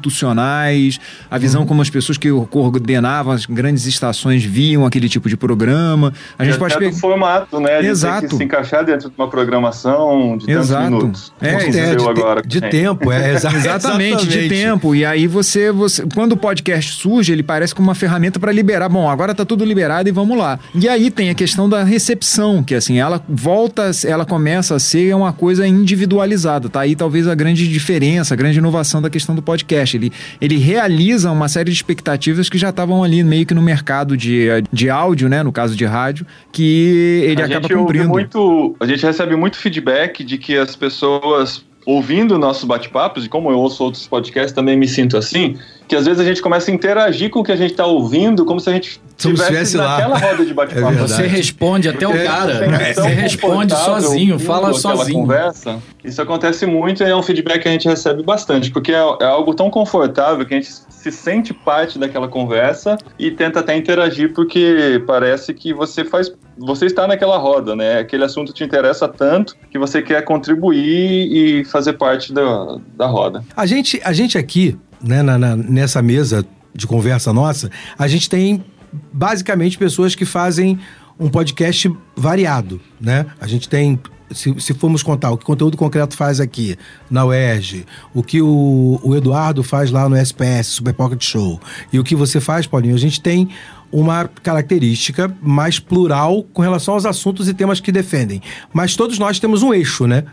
institucionais, a visão como as pessoas que coordenavam as grandes estações viam aquele tipo de programa. A gente E pode pegar. formato, né? De Exato. se encaixar dentro de uma programação de tantos Exato. minutos. É, é, de, agora de tempo, é exa- Exatamente, de tempo. E aí você, você. Quando o podcast surge, ele parece como uma ferramenta para liberar. Bom, agora tá tudo liberado e vamos lá. E aí tem a questão da recepção, que assim, ela volta, ela começa a ser uma coisa individualizada. Tá aí talvez a grande diferença, a grande inovação da questão do podcast. Ele, ele realiza uma série de expectativas que já estavam ali meio que no mercado de, de áudio, né? No caso de rádio, que ele a acaba gente cumprindo. muito, a gente recebe muito feedback de que as pessoas ouvindo nossos bate-papos, e como eu ouço outros podcasts, também me sinto assim, que às vezes a gente começa a interagir com o que a gente está ouvindo, como se a gente Como se estivesse estivesse lá. naquela roda de É bate-papo. verdade. Você responde até o Porque cara. você é Você responde confortável sozinho, fala sozinho. Conversa. Isso acontece muito e é um feedback que a gente recebe bastante, porque é, é algo tão confortável que a gente se sente parte daquela conversa e tenta até interagir, porque parece que você faz. Você está naquela roda, né? Aquele assunto te interessa tanto que você quer contribuir e fazer parte da, da roda. A gente, a gente aqui, né, na- na- nessa mesa de conversa nossa, a gente tem basicamente pessoas que fazem um podcast variado, né? A gente tem, se, se formos contar o que o conteúdo concreto faz aqui na UERJ, o que o, o Eduardo faz lá no SPS, Super Pocket Show, e o que você faz, Paulinho, a gente tem uma característica mais plural com relação aos assuntos e temas que defendem. Mas todos nós temos um eixo, né?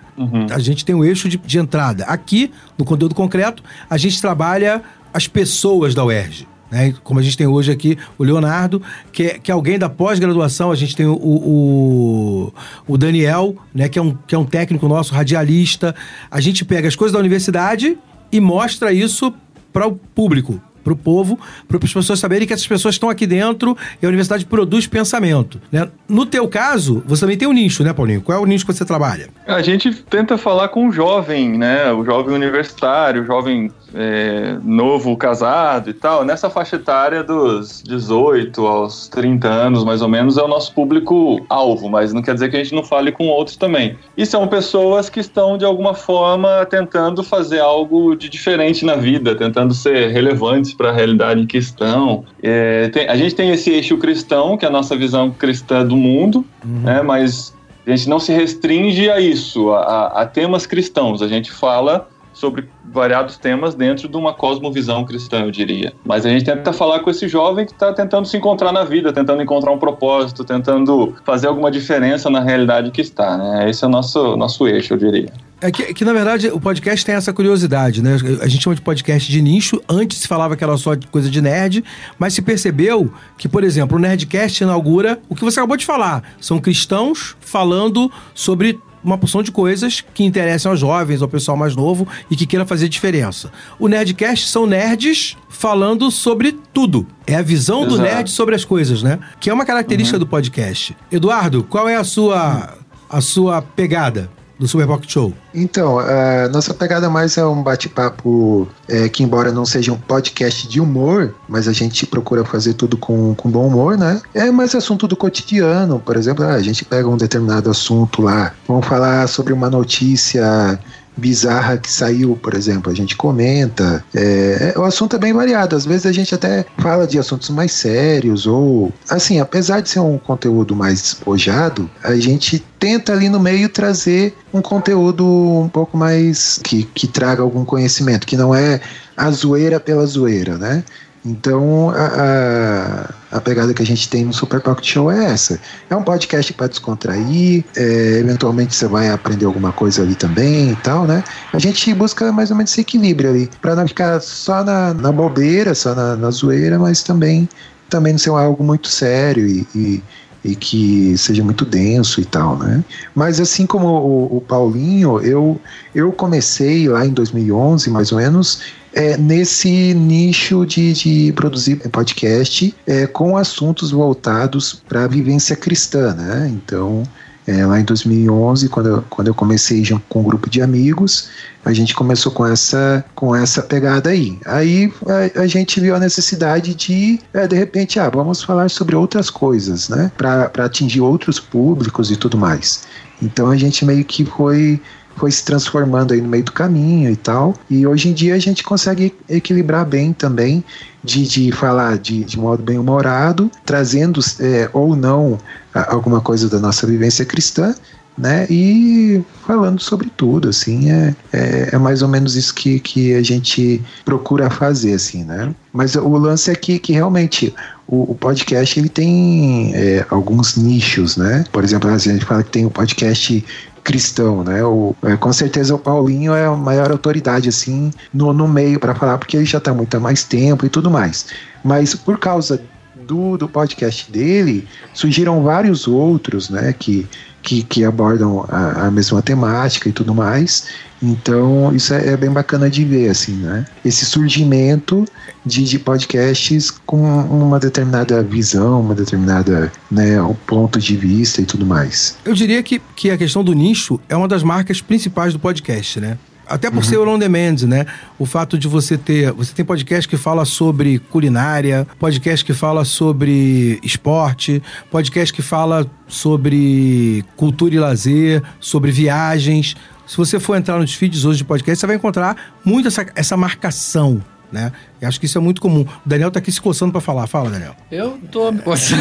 A gente tem um eixo de, de entrada. Aqui, no conteúdo concreto, a gente trabalha as pessoas da UERJ. Né? Como a gente tem hoje aqui o Leonardo, que é, que é alguém da pós-graduação, a gente tem o, o, o Daniel, né? que, é um, que é um técnico nosso, radialista. A gente pega as coisas da universidade e mostra isso para o público, para o povo, para as pessoas saberem que essas pessoas estão aqui dentro e a universidade produz pensamento. Né? No teu caso, você também tem um nicho, né, Paulinho? Qual é o nicho que você trabalha? A gente tenta falar com o jovem, né? O jovem universitário, o jovem é, novo casado e tal. Nessa faixa etária dos 18 aos 30 anos, mais ou menos, é o nosso público-alvo, mas não quer dizer que a gente não fale com outros também. E são pessoas que estão, de alguma forma, tentando fazer algo de diferente na vida, tentando ser relevantes para a realidade em que estão. É, tem- a gente tem esse eixo cristão, que é a nossa visão cristã do mundo, né? Mas a gente não se restringe a isso, a, a- a temas cristãos. A gente fala sobre variados temas dentro de uma cosmovisão cristã, eu diria. Mas a gente tenta falar com esse jovem que está tentando se encontrar na vida, tentando encontrar um propósito, tentando fazer alguma diferença na realidade que está, né? Esse é o nosso, nosso eixo, eu diria. É que, que, na verdade, o podcast tem essa curiosidade, né? A gente chama de podcast de nicho. Antes se falava que era só de coisa de nerd, mas se percebeu que, por exemplo, o Nerdcast inaugura o que você acabou de falar. São cristãos falando sobre uma porção de coisas que interessam aos jovens, ao pessoal mais novo e que queira fazer diferença. O Nerdcast são nerds falando sobre tudo. É a visão do Exato. nerd sobre as coisas, né? Que é uma característica do podcast. Eduardo, qual é a sua, a sua pegada do Super Pocket Show? Então, a nossa pegada mais é um bate-papo é, que, embora não seja um podcast de humor, mas a gente procura fazer tudo com, com bom humor, né? É mais assunto do cotidiano, por exemplo, ah, a gente pega um determinado assunto lá, vamos falar sobre uma notícia bizarra que saiu, por exemplo, a gente comenta. É, o assunto é bem variado. Às vezes a gente até fala de assuntos mais sérios ou, assim, apesar de ser um conteúdo mais despojado, a gente tenta ali no meio trazer um conteúdo um pouco mais que, que traga algum conhecimento, que não é a zoeira pela zoeira, né? Então, a, a, a, pegada que a gente tem no Super Pocket Show é essa. É um podcast para descontrair, é, eventualmente você vai aprender alguma coisa ali também e tal, né? A gente busca mais ou menos esse equilíbrio ali, para não ficar só na, na bobeira, só na, na zoeira, mas também, também não ser algo muito sério e, e e que seja muito denso e tal, né? Mas assim como o, o Paulinho, eu, eu comecei lá em 2011, mais ou menos, é, nesse nicho de, de produzir podcast é, com assuntos voltados para a vivência cristã, né? Então, é, lá em 2011, quando eu, quando eu comecei com um grupo de amigos, a gente começou com essa, com essa pegada aí. Aí a, a gente viu a necessidade de, é, de repente, ah, vamos falar sobre outras coisas, né? Para atingir outros públicos e tudo mais. Então a gente meio que foi foi se transformando aí no meio do caminho e tal. E hoje em dia a gente consegue equilibrar bem também de, de falar de, de modo bem humorado, trazendo é, ou não alguma coisa da nossa vivência cristã, né? E falando sobre tudo, assim, é, é, é, mais ou menos isso que, que a gente procura fazer, assim, né? Mas o lance é que, que realmente o, o podcast ele tem é, alguns nichos, né? Por exemplo, a gente fala que tem o podcast cristão, né? O, é, com certeza o Paulinho é a maior autoridade assim no, no meio para falar porque ele já está muito há mais tempo e tudo mais. Mas por causa do, do podcast dele surgiram vários outros, né? Que que, que abordam a, a, mesma temática e tudo mais. Então, isso é, é, bem bacana de ver, assim, né? Esse surgimento de, de podcasts com uma determinada visão, uma determinada, né, um ponto de vista e tudo mais. Eu diria que, que a questão do nicho é uma das marcas principais do podcast, né? Até por uhum. ser o on demand, né? O fato de você ter. Você tem podcast que fala sobre culinária, podcast que fala sobre esporte, podcast que fala sobre cultura e lazer, sobre viagens. Se você for entrar nos feeds hoje de podcast, você vai encontrar muito essa, essa marcação né? E acho que isso é muito comum. O Daniel tá aqui se coçando para falar. Fala, Daniel. Eu tô me coçando.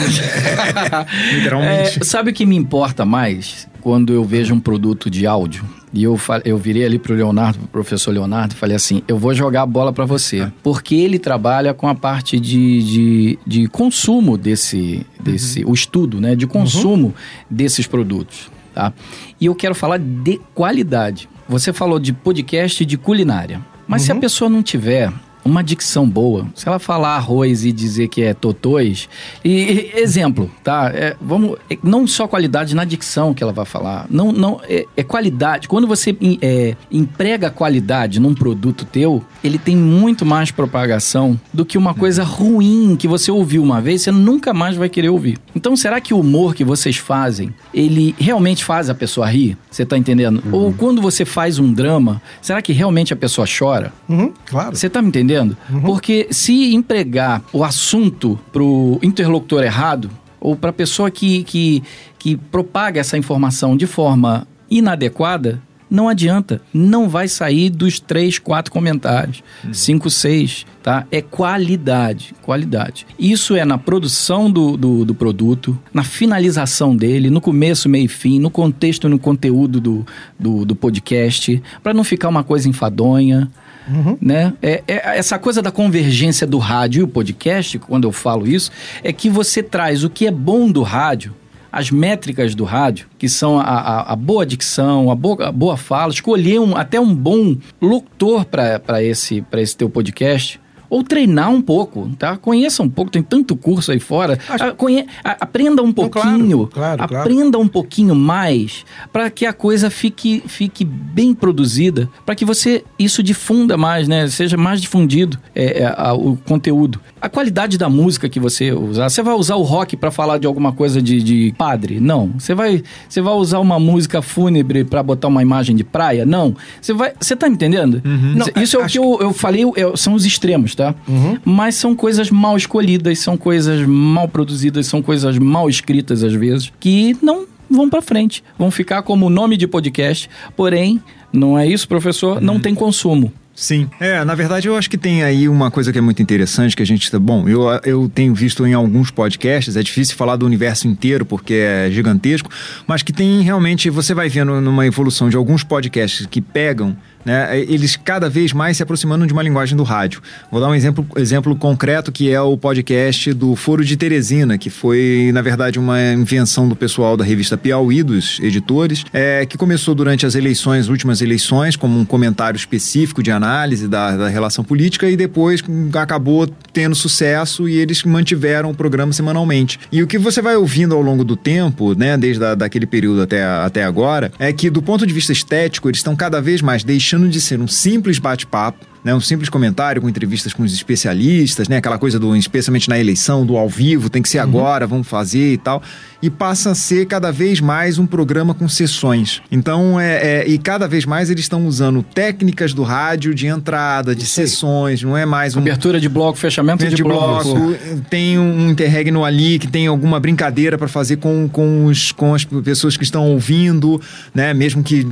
Literalmente. É, sabe o que me importa mais quando eu vejo um produto de áudio? E eu, eu virei ali pro Leonardo, pro professor Leonardo, e falei assim: eu vou jogar a bola para você. Porque ele trabalha com a parte de, de, de consumo desse, desse uhum. o estudo, né? De consumo uhum. desses produtos. Tá? E eu quero falar de qualidade. Você falou de podcast de culinária. Mas uhum. se a uhum. pessoa não tiver uma dicção boa. Se ela falar arroz e dizer que é totôs, e, exemplo, tá? É, vamos, é, não só qualidade na dicção que ela vai falar, não, não é, é qualidade. Quando você é, emprega qualidade num produto teu, ele tem muito mais propagação do que uma coisa ruim que você ouviu uma vez, você nunca mais vai querer ouvir. Então, será que o humor que vocês fazem, ele realmente faz a pessoa rir? Você tá entendendo? Uhum. Ou quando você faz um drama, será que realmente a pessoa chora? Uhum, claro. Você tá me entendendo? Entendendo? Uhum. Porque se empregar o assunto pro interlocutor errado, ou para a pessoa que, que, que propaga essa informação de forma inadequada, não adianta. Não vai sair dos três, quatro comentários. Uhum. Cinco, seis, tá? É qualidade. Qualidade. Isso é na produção do, do, do, produto, na finalização dele, no começo, meio e fim, no contexto e no conteúdo do, do, do podcast, para não ficar uma coisa enfadonha. Uhum. Né? É, é, essa coisa da convergência do rádio e o podcast, quando eu falo isso, é que você traz o que é bom do rádio, as métricas do rádio, que são a, a, a boa dicção, a boa, a boa fala, escolher um, até um bom locutor para esse, esse teu podcast ou treinar um pouco, tá? Conheça um pouco, tem tanto curso aí fora. Acho... Conhe... Aprenda um pouquinho, claro, claro, aprenda um pouquinho mais para que a coisa fique, fique bem produzida, para que você isso difunda mais, né? Seja mais difundido é, é, a, o conteúdo. A qualidade da música que você usar, você vai usar o rock para falar de alguma coisa de, de, padre? Não. Você vai, você vai usar uma música fúnebre para botar uma imagem de praia? Não. Você vai, você tá me entendendo? Uhum. Não, isso é o que eu, eu falei, eu, são os extremos, tá? Uhum. Mas são coisas mal escolhidas, são coisas mal produzidas, são coisas mal escritas às vezes, que não vão para frente. Vão ficar como nome de podcast, porém, não é isso, professor? Uhum. Não tem consumo. Sim. É, na verdade eu acho que tem aí uma coisa que é muito interessante que a gente. Bom, eu, eu tenho visto em alguns podcasts, é difícil falar do universo inteiro porque é gigantesco, mas que tem realmente. Você vai vendo numa evolução de alguns podcasts que pegam né, eles cada vez mais se aproximando de uma linguagem do rádio. Vou dar um exemplo, exemplo concreto que é o podcast do Foro de Teresina, que foi, na verdade, uma invenção do pessoal da revista Piauí, dos editores, é, que começou durante as eleições, últimas eleições, como um comentário específico de análise da, da relação política e depois acabou tendo sucesso e eles mantiveram o programa semanalmente. E o que você vai ouvindo ao longo do tempo, né, desde a, daquele período até, até agora, é que do ponto de vista estético, eles estão cada vez mais deixando de ser um simples bate-papo né, um simples comentário com entrevistas com os especialistas, né, aquela coisa do, especialmente na eleição, do ao vivo, tem que ser uhum. agora, vamos fazer e tal, e passa a ser cada vez mais um programa com sessões. Então, é, é e cada vez mais eles estão usando técnicas do rádio de entrada, de sessões, não é mais um... Abertura de bloco, fechamento de, de bloco. bloco. Tem um interregno ali que tem alguma brincadeira para fazer com, com, os, com as pessoas que estão ouvindo, né, mesmo que,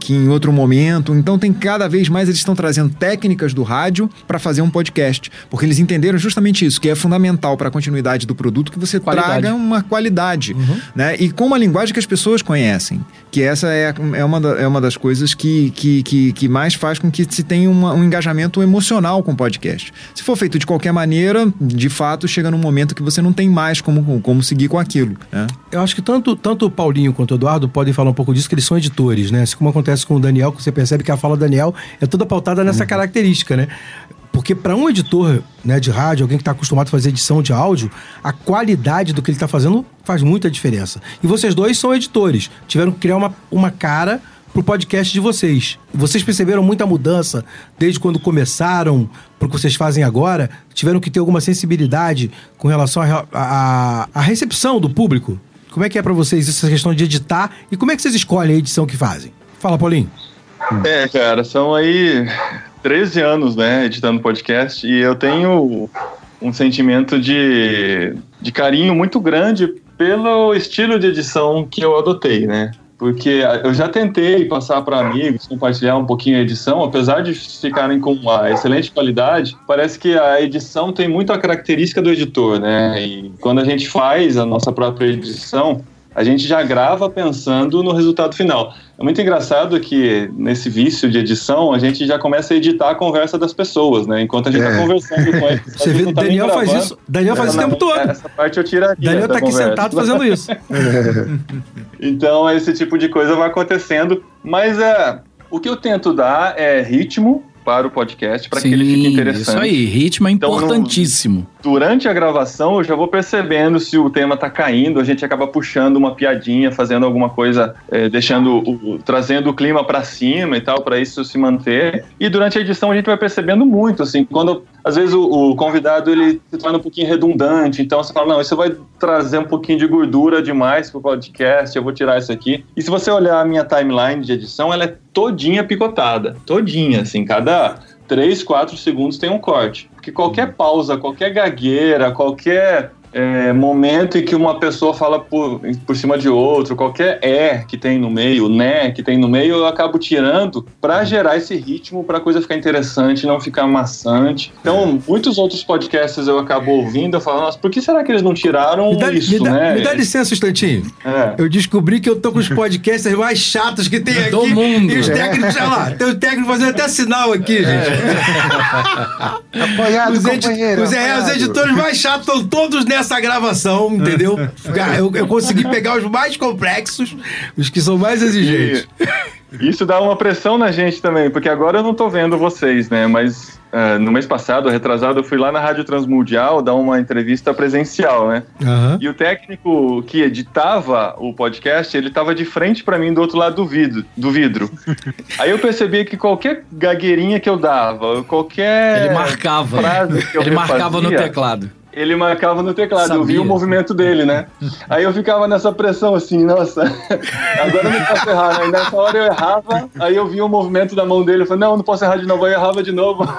que em outro momento. Então, tem cada vez mais eles estão trazendo técnicas técnicas do rádio para fazer um podcast. Porque eles entenderam justamente isso, que é fundamental para a continuidade do produto que você qualidade. traga uma qualidade. Uhum. Né? E com uma linguagem que as pessoas conhecem. Que essa é, é, uma, da, é uma das coisas que, que, que, que, mais faz com que se tenha uma, um engajamento emocional com o podcast. Se for feito de qualquer maneira, de fato, chega num momento que você não tem mais como, como seguir com aquilo. Né? Eu acho que tanto, tanto o Paulinho quanto o Eduardo podem falar um pouco disso, que eles são editores, né? Assim como acontece com o Daniel, que você percebe que a fala do Daniel é toda pautada nessa uhum. característica, né? Porque para um editor né, de rádio, alguém que está acostumado a fazer edição de áudio, a qualidade do que ele está fazendo faz muita diferença. E vocês dois são editores, tiveram que criar uma, uma cara pro podcast de vocês. Vocês perceberam muita mudança desde quando começaram pro que vocês fazem agora? Tiveram que ter alguma sensibilidade com relação à recepção do público? Como é que é para vocês essa questão de editar e como é que vocês escolhem a edição que fazem? Fala, Paulinho. É, cara, são aí 13 anos, né, editando podcast e eu tenho um sentimento de, de carinho muito grande pelo estilo de edição que eu adotei, né? Porque eu já tentei passar para amigos, compartilhar um pouquinho a edição, apesar de ficarem com uma excelente qualidade, parece que a edição tem muito a característica do editor, né? E quando a gente faz a nossa própria edição, a gente já grava pensando no resultado final. É muito engraçado que nesse vício de edição a gente já começa a editar a conversa das pessoas, né? Enquanto a gente está é. conversando com eles. Você vê, tá Daniel faz isso. Daniel faz isso o tempo todo. Essa parte eu tiraria. Daniel está aqui conversa. sentado fazendo isso. então esse tipo de coisa vai acontecendo, mas é o que eu tento dar é ritmo para o podcast para que ele fique interessante. Isso aí, ritmo é então, importantíssimo. No, durante a gravação, eu já vou percebendo se o tema está caindo, a gente acaba puxando uma piadinha, fazendo alguma coisa, é, deixando, o, trazendo o clima para cima e tal, para isso se manter. E durante a edição a gente vai percebendo muito, assim, quando às vezes o, o, convidado ele se torna um pouquinho redundante, então você fala, não, isso vai trazer um pouquinho de gordura demais pro podcast, eu vou tirar isso aqui. E se você olhar a minha timeline de edição, ela é todinha picotada, todinha, assim, cada 3, 4 segundos tem um corte. Porque qualquer pausa, qualquer gagueira, qualquer é, momento em que uma pessoa fala por, por cima de outro, qualquer é que tem no meio, né que tem no meio, eu acabo tirando para gerar esse ritmo, para a coisa ficar interessante, não ficar maçante. Então, muitos outros podcasts eu acabo ouvindo, eu falo, nossa, por que será que eles não tiraram me dá, isso, me dá, né? Me dá licença um instantinho. É. Eu descobri que eu tô com os podcasts mais chatos que tem aqui. Do mundo. E os técnicos, olha lá, tem o técnico fazendo até sinal aqui, é. gente. É. Apoiado, os, edi os, é, os editores mais chatos estão todos nessa essa gravação, entendeu? eu, eu consegui pegar os mais complexos, os que são mais exigentes. E isso dá uma pressão na gente também, porque agora eu não tô vendo vocês, né? Mas Uh, no mês passado, retrasado, eu fui lá na Rádio Transmundial dar uma entrevista presencial, né? Uhum. E o técnico que editava o podcast, ele tava de frente para mim do outro lado do vidro. Do vidro. Aí eu percebi que qualquer gagueirinha que eu dava, qualquer ele marcava, frase que eu ele marcava no teclado ele marcava no teclado, Sabia. eu via o movimento dele, né? Aí eu ficava nessa pressão assim, nossa, agora não posso errar, né? E nessa hora eu errava, aí eu via o movimento da mão dele, eu falei, não, não posso errar de novo, aí eu errava de novo.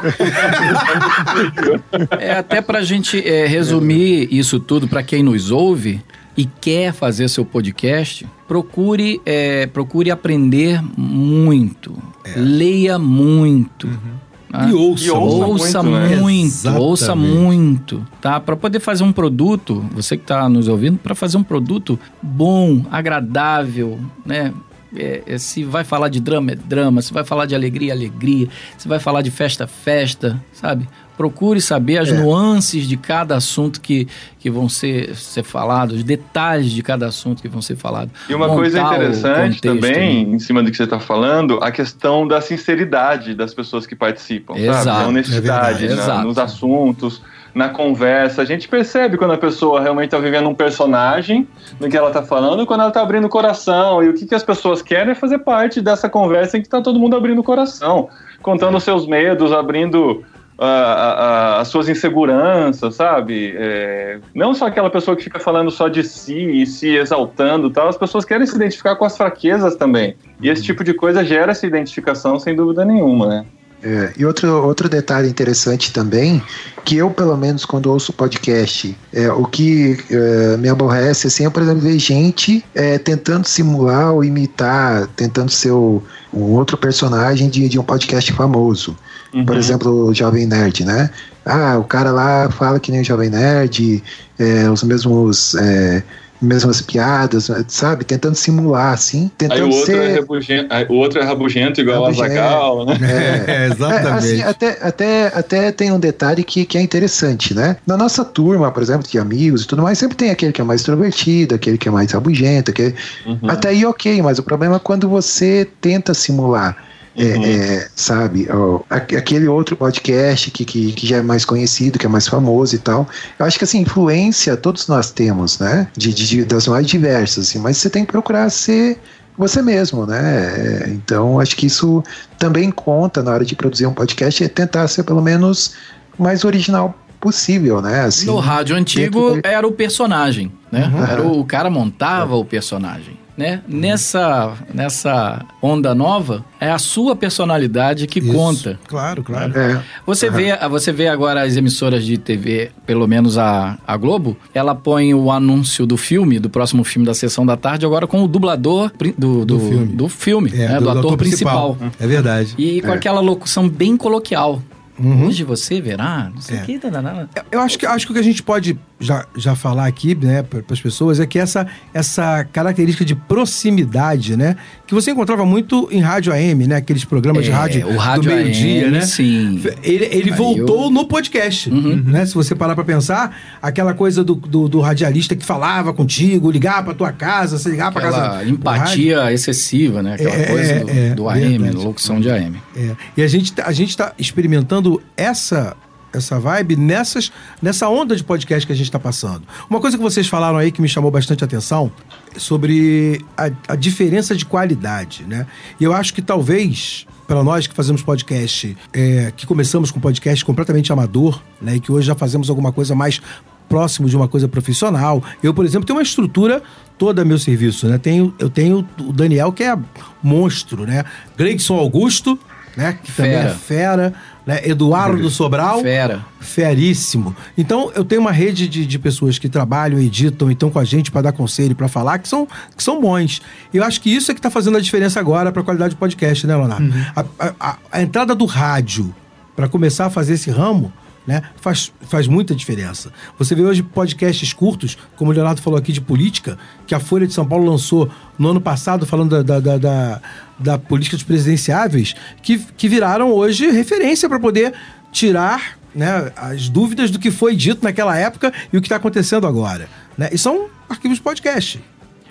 É, até pra gente é, resumir isso tudo para quem nos ouve e quer fazer seu podcast, procure, é, procure aprender muito, é. leia muito. Uhum ah, e ouça, e ouça, muito, muito né? ouça muito, tá? Para poder fazer um produto, você que está nos ouvindo, para fazer um produto bom, agradável, né? É, é, se vai falar de drama, é drama. Se vai falar de alegria, é alegria. Se vai falar de festa, festa, sabe? Procure saber as É. nuances de cada assunto que, que vão ser, ser falados, os detalhes de cada assunto que vão ser falados. E uma Montar coisa interessante contexto, também, né? em cima do que você está falando, a questão da sinceridade das pessoas que participam, Exato. sabe? A honestidade É verdade. na- Exato. nos assuntos, na conversa. A gente percebe quando a pessoa realmente está vivendo um personagem no que ela está falando, e quando ela está abrindo o coração. E o que, que as pessoas querem é fazer parte dessa conversa em que está todo mundo abrindo o coração, contando os seus medos, abrindo as suas inseguranças, sabe? É, não só aquela pessoa que fica falando só de si e se exaltando tal, as pessoas querem se identificar com as fraquezas também. E esse tipo de coisa gera essa identificação sem dúvida nenhuma, né? É, e outro, outro detalhe interessante também, que eu, pelo menos, quando ouço podcast, é, o que é, me aborrece, assim, é, por exemplo, ver gente é, tentando simular ou imitar, tentando ser o- um outro personagem de, de um podcast famoso. Por Uhum. exemplo, o Jovem Nerd, né? Ah, o cara lá fala que nem o Jovem Nerd, é, os mesmos... É, mesmas piadas, sabe? Tentando simular, assim. Aí Tentando o outro, ser... é rabugento, aí o outro é rabugento igual a Rabugento. Zagal, né? É, É, exatamente. assim, até, até, até tem um detalhe que, que é interessante, né? Na nossa turma, por exemplo, de amigos e tudo mais, sempre tem aquele que é mais extrovertido, aquele que é mais rabugento, aquele... Uhum. até aí ok, mas o problema é quando você tenta simular. É, Uhum. é, sabe, ó, aque- aquele outro podcast que, que, que já é mais conhecido, que é mais famoso e tal. Eu acho que assim, influência todos nós temos, né? De, de- de- das mais diversas, assim, mas você tem que procurar ser você mesmo, né? É, Então, acho que isso também conta na hora de produzir um podcast, é tentar ser pelo menos o mais original possível, né? Assim, no rádio antigo dentro era o personagem, né? Uhum. Era o, o cara montava o personagem, né? Nessa nessa onda nova é a sua personalidade que Isso. conta. Claro, claro. É, Você vê, você vê agora as emissoras de TV, pelo menos a, a Globo, ela põe o anúncio do filme, do próximo filme da sessão da tarde, agora com o dublador do, do, Do filme. do filme, É, né? do, ator, principal. É verdade. E com É. aquela locução bem coloquial. Uhum. Hoje você verá, não sei o É. que, dananana. Eu- Eu acho que, acho que o que a gente pode já, já falar aqui, né, para as pessoas, é que essa, essa característica de proximidade, né, que você encontrava muito em rádio AM, né, aqueles programas de É, rádio, o rádio do meio-dia, né? sim. Ele, ele Aí voltou eu- no podcast, Uhum. né? Se você parar para pensar, aquela coisa do, do, do radialista que falava contigo, ligava para tua casa, você ligava para casa. Rádio. empatia excessiva, né? Aquela É, coisa do, é, do é, AM, locução de AM. É. E a gente, tá- a gente tá experimentando essa essa vibe nessas, nessa onda de podcast que a gente está passando. Uma coisa que vocês falaram aí que me chamou bastante atenção é sobre a, a diferença de qualidade, né? E eu acho que talvez para nós que fazemos podcast, é, que começamos com podcast completamente amador, né? E que hoje já fazemos alguma coisa mais próximo de uma coisa profissional. Eu, por exemplo, tenho uma estrutura toda a meu serviço, né? Tenho, eu tenho o Daniel, que é monstro, né? Gleidson Augusto, né? Que também é Fera. fera, né? Eduardo Sobral. Fera. Feríssimo. Então, eu tenho uma rede de, de pessoas que trabalham, editam, e estão com a gente para dar conselho, para falar, que são, que são bons. E eu acho que isso é que está fazendo a diferença agora para a qualidade do podcast, né, Leonardo? A, a- a- a entrada do rádio para começar a fazer esse ramo. Né? Faz, faz muita diferença. Você vê hoje podcasts curtos, como o Leonardo falou aqui de política, que a Folha de São Paulo lançou no ano passado, falando da, da, da, da, política dos presidenciáveis, que, que viraram hoje referência para poder tirar né, as dúvidas do que foi dito naquela época e o que está acontecendo agora. Né? E são arquivos podcast.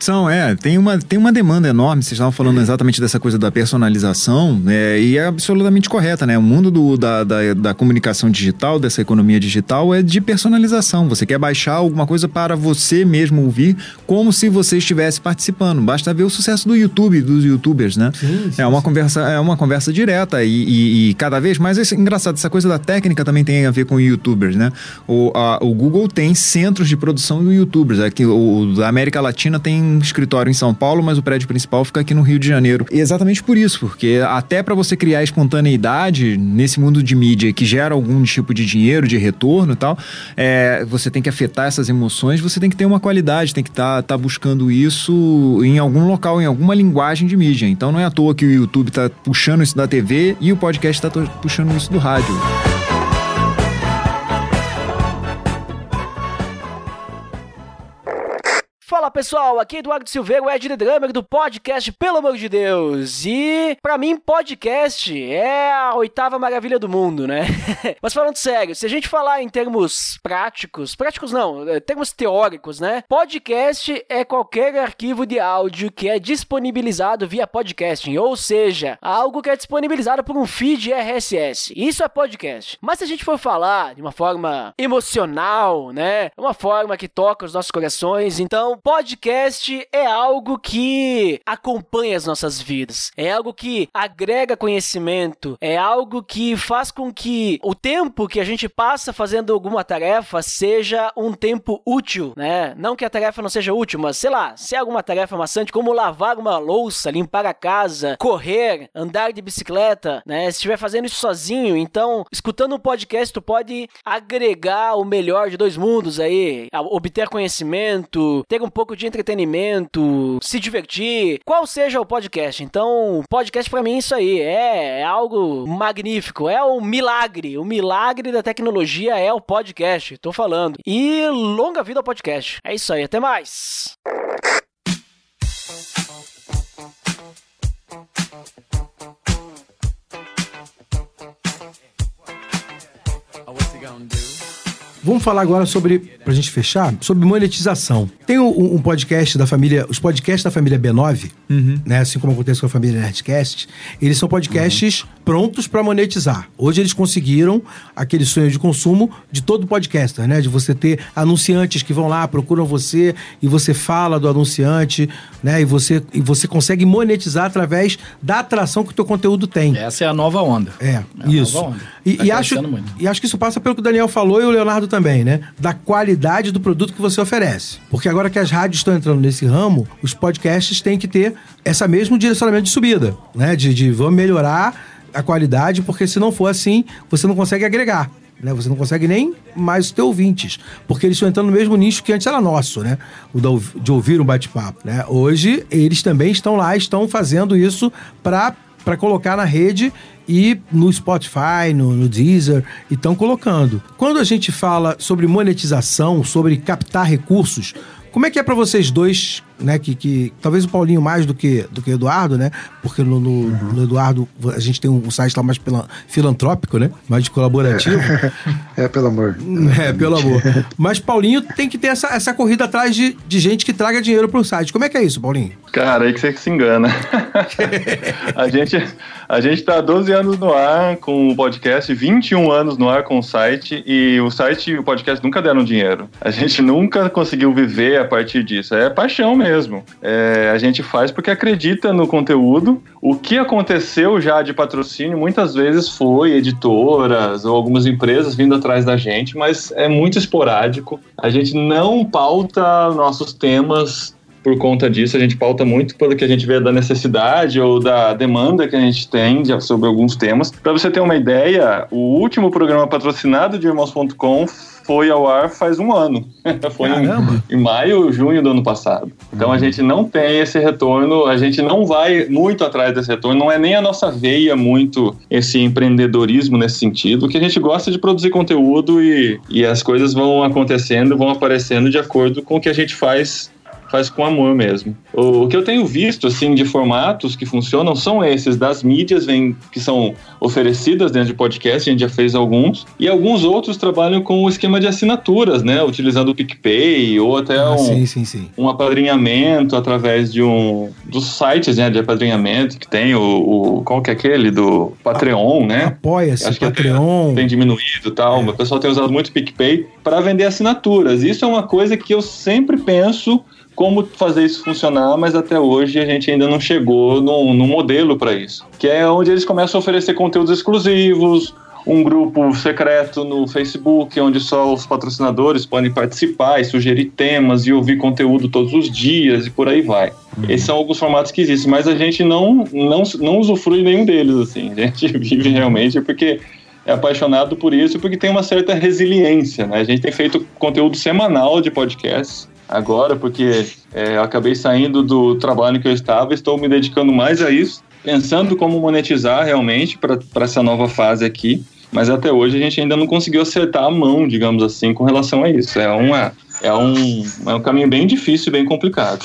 São, é, tem uma, tem uma demanda enorme, vocês estavam falando exatamente dessa coisa da personalização, é, e é absolutamente correta, né? O mundo do, da, da, da comunicação digital, dessa economia digital, é de personalização. Você quer baixar alguma coisa para você mesmo ouvir, como se você estivesse participando. Basta ver o sucesso do YouTube, dos youtubers, né? Sim, sim, é, uma sim. conversa, é uma conversa direta e, e- e cada vez mais, é engraçado, essa coisa da técnica também tem a ver com youtubers, né? O, a- o Google tem centros de produção de youtubers. Aqui, o, o da América Latina tem um escritório em São Paulo, mas o prédio principal fica aqui no Rio de Janeiro. E exatamente por isso, porque até para você criar espontaneidade nesse mundo de mídia que gera algum tipo de dinheiro, de retorno e tal, é, você tem que afetar essas emoções, você tem que ter uma qualidade, tem que estar tá, buscando isso em algum local, em alguma linguagem de mídia. Então não é à toa que o YouTube está puxando isso da TV e o podcast está puxando isso do rádio. Fala pessoal, aqui é Eduardo Silveira, o Ed The Drummer do podcast Pelo Amor de Deus. E para mim, podcast é a oitava maravilha do mundo, né? Mas falando sério, se a gente falar em termos práticos, práticos não, é, termos teóricos, né? Podcast é qualquer arquivo de áudio que é disponibilizado via podcasting, ou seja, algo que é disponibilizado por um feed RSS. Isso é podcast. Mas se a gente for falar de uma forma emocional, né? Uma forma que toca os nossos corações, então podcast é algo que acompanha as nossas vidas. É algo que agrega conhecimento, é algo que faz com que o tempo que a gente passa fazendo alguma tarefa seja um tempo útil, né? Não que a tarefa não seja útil, mas sei lá, se é alguma tarefa maçante, como lavar uma louça, limpar a casa, correr, andar de bicicleta, né? Se estiver fazendo isso sozinho, então, escutando um podcast, tu pode agregar o melhor de dois mundos aí, obter conhecimento, ter um pouco de entretenimento, se divertir, qual seja o podcast. Então, podcast para mim é isso aí, é, é algo magnífico, é um milagre, o milagre da tecnologia é o podcast, tô falando. E longa vida ao podcast. É isso aí, até mais. Vamos falar agora sobre, pra gente fechar, sobre monetização. Tem um, um podcast da família, os podcasts da família B9, né? Assim como acontece com a família Nerdcast, eles são podcasts prontos para monetizar. Hoje eles conseguiram aquele sonho de consumo de todo podcaster, né? De você ter anunciantes que vão lá, procuram você e você fala do anunciante, né? E você, e você consegue monetizar através da atração que o teu conteúdo tem. Essa é a nova onda. É, É a isso. nova onda. E, Tá e acho, muito. e acho que isso passa pelo que o Daniel falou e o Leonardo também, né? Da qualidade do produto que você oferece. Porque agora que as rádios estão entrando nesse ramo, os podcasts têm que ter essa mesmo direcionamento de subida, né? De, de vamos melhorar a qualidade, porque se não for assim, você não consegue agregar. Né? Você não consegue nem mais ter ouvintes, porque eles estão entrando no mesmo nicho que antes era nosso, né? O de ouvir um bate-papo. Né? Hoje, eles também estão lá, estão fazendo isso para para colocar na rede e no Spotify, no, no Deezer, estão colocando. Quando a gente fala sobre monetização, sobre captar recursos, como é que é para vocês dois, né? Que, que talvez o Paulinho mais do que do que o Eduardo, né? Porque no, no- no Eduardo a gente tem um site lá mais pela- filantrópico, né? Mais de colaborativo. É, pelo amor. É, pelo amor. Mas Paulinho tem que ter essa, essa corrida atrás de, de gente que traga dinheiro pro site. Como é que é isso, Paulinho? Cara, aí que você se engana. a, gente, a gente tá há 12 anos no ar com o podcast, 21 anos no ar com o site, e o site e o podcast nunca deram dinheiro. A gente nunca conseguiu viver a partir disso. É paixão mesmo. É, a gente faz porque acredita no conteúdo. O que aconteceu já de patrocínio muitas vezes foi editoras ou algumas empresas vindo atrás da gente, mas é muito esporádico. A gente não pauta nossos temas por conta disso, a gente pauta muito pelo que a gente vê da necessidade ou da demanda que a gente tem sobre alguns temas. Para você ter uma ideia, o último programa patrocinado de Irmãos.com foi ao ar faz um ano. foi em, em maio, junho do ano passado. Então a gente não tem esse retorno, a gente não vai muito atrás desse retorno, não é nem a nossa veia muito esse empreendedorismo nesse sentido, que a gente gosta de produzir conteúdo e, e as coisas vão acontecendo, vão aparecendo de acordo com o que a gente faz faz com amor mesmo. O, o que eu tenho visto assim de formatos que funcionam são esses das mídias vem, que são oferecidas dentro de podcast, a gente já fez alguns, e alguns outros trabalham com o esquema de assinaturas, né, utilizando o PicPay ou até Ah, um, sim, sim, sim. um apadrinhamento através de um dos sites né, de apadrinhamento que tem o, o qual que é aquele do Patreon, né? Apoia-se, Patreon. tem diminuído e tal. O pessoal tem usado muito o PicPay para vender assinaturas. Isso é uma coisa que eu sempre penso como fazer isso funcionar, mas até hoje a gente ainda não chegou num, num modelo para isso. Que é onde eles começam a oferecer conteúdos exclusivos, um grupo secreto no Facebook, onde só os patrocinadores podem participar e sugerir temas e ouvir conteúdo todos os dias e por aí vai. Esses são alguns formatos que existem, mas a gente não, não, não usufrui nenhum deles, assim. A gente vive realmente porque é apaixonado por isso, porque tem uma certa resiliência, né? A gente tem feito conteúdo semanal de podcasts agora, porque é, eu acabei saindo do trabalho que eu estava, estou me dedicando mais a isso, pensando como monetizar realmente para essa nova fase aqui. Mas até hoje a gente ainda não conseguiu acertar a mão, digamos assim, com relação a isso. É uma, é um, é um caminho bem difícil bem complicado.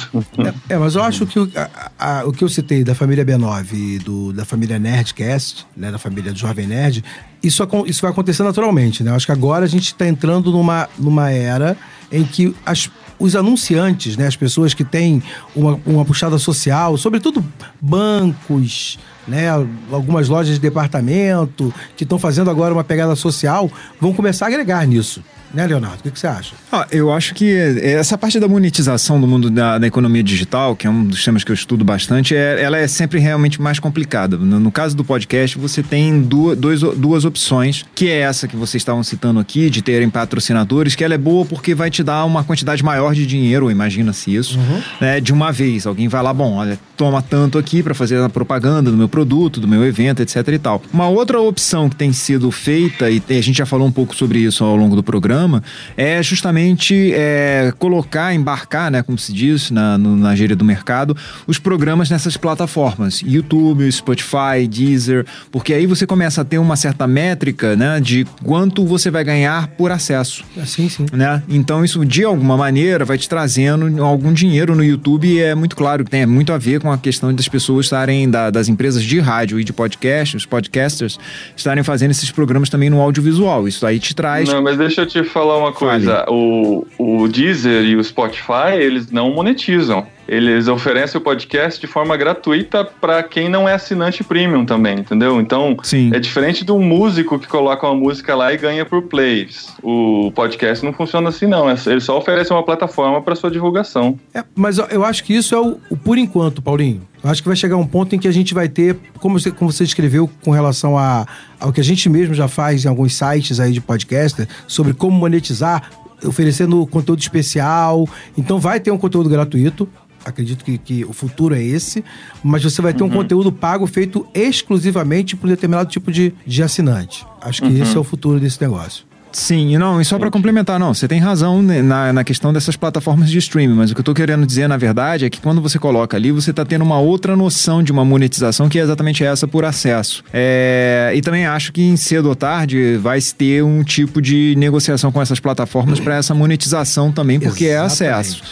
É, é, mas eu acho que o, a, a, o que eu citei da família B9 e do, da família Nerdcast, né, da família do Jovem Nerd, isso, isso vai acontecer naturalmente, né? Eu acho que agora a gente está entrando numa, numa era em que as os anunciantes, né, as pessoas que têm uma, uma puxada social, sobretudo bancos, né, algumas lojas de departamento que estão fazendo agora uma pegada social, vão começar a agregar nisso. Né, Leonardo? O que, que você acha? Ah, eu acho que essa parte da monetização do mundo da, da, economia digital, que é um dos temas que eu estudo bastante, é, ela é sempre realmente mais complicada. No, no caso do podcast, você tem duas, dois, duas opções, que é essa que vocês estavam citando aqui, de terem patrocinadores, que ela é boa porque vai te dar uma quantidade maior de dinheiro, imagina-se isso, uhum. né, de uma vez. Alguém vai lá, bom, olha, toma tanto aqui para fazer a propaganda do meu produto, do meu evento, etc e tal. Uma outra opção que tem sido feita, e a gente já falou um pouco sobre isso ao longo do programa, programa é justamente é, colocar, embarcar, né, como se diz na, no, na gíria do mercado, os programas nessas plataformas, YouTube, Spotify, Deezer, porque aí você começa a ter uma certa métrica, né, de quanto você vai ganhar por acesso. Ah, sim, sim. Né? Então isso de alguma maneira vai te trazendo algum dinheiro no YouTube e é muito claro que tem muito a ver com a questão das pessoas estarem da, das empresas de rádio e de podcast, os podcasters estarem fazendo esses programas também no audiovisual. Isso aí te traz. Não, mas deixa eu te falar uma coisa. O, o Deezer e o Spotify, eles não monetizam. Eles oferecem o podcast de forma gratuita para quem não é assinante premium também, entendeu? Então, Sim. é diferente de um músico que coloca uma música lá e ganha por plays. O podcast não funciona assim, não. É, ele só oferece uma plataforma para sua divulgação. É, mas eu acho que isso é o, o por enquanto, Paulinho. Eu acho que vai chegar um ponto em que a gente vai ter, como você, como você escreveu com relação a, ao que a gente mesmo já faz em alguns sites aí de podcast, sobre como monetizar, oferecendo conteúdo especial. Então vai ter um conteúdo gratuito, acredito que, que o futuro é esse, mas você vai ter uhum. um conteúdo pago feito exclusivamente por um determinado tipo de, de assinante. Acho que uhum. esse é o futuro desse negócio. Sim, não, e só para complementar, não, você tem razão na, na questão dessas plataformas de streaming, mas o que eu tô querendo dizer, na verdade, é que quando você coloca ali, você tá tendo uma outra noção de uma monetização que é exatamente essa por acesso. É, e também acho que em cedo ou tarde vai ter um tipo de negociação com essas plataformas para essa monetização também, porque exatamente, é acesso.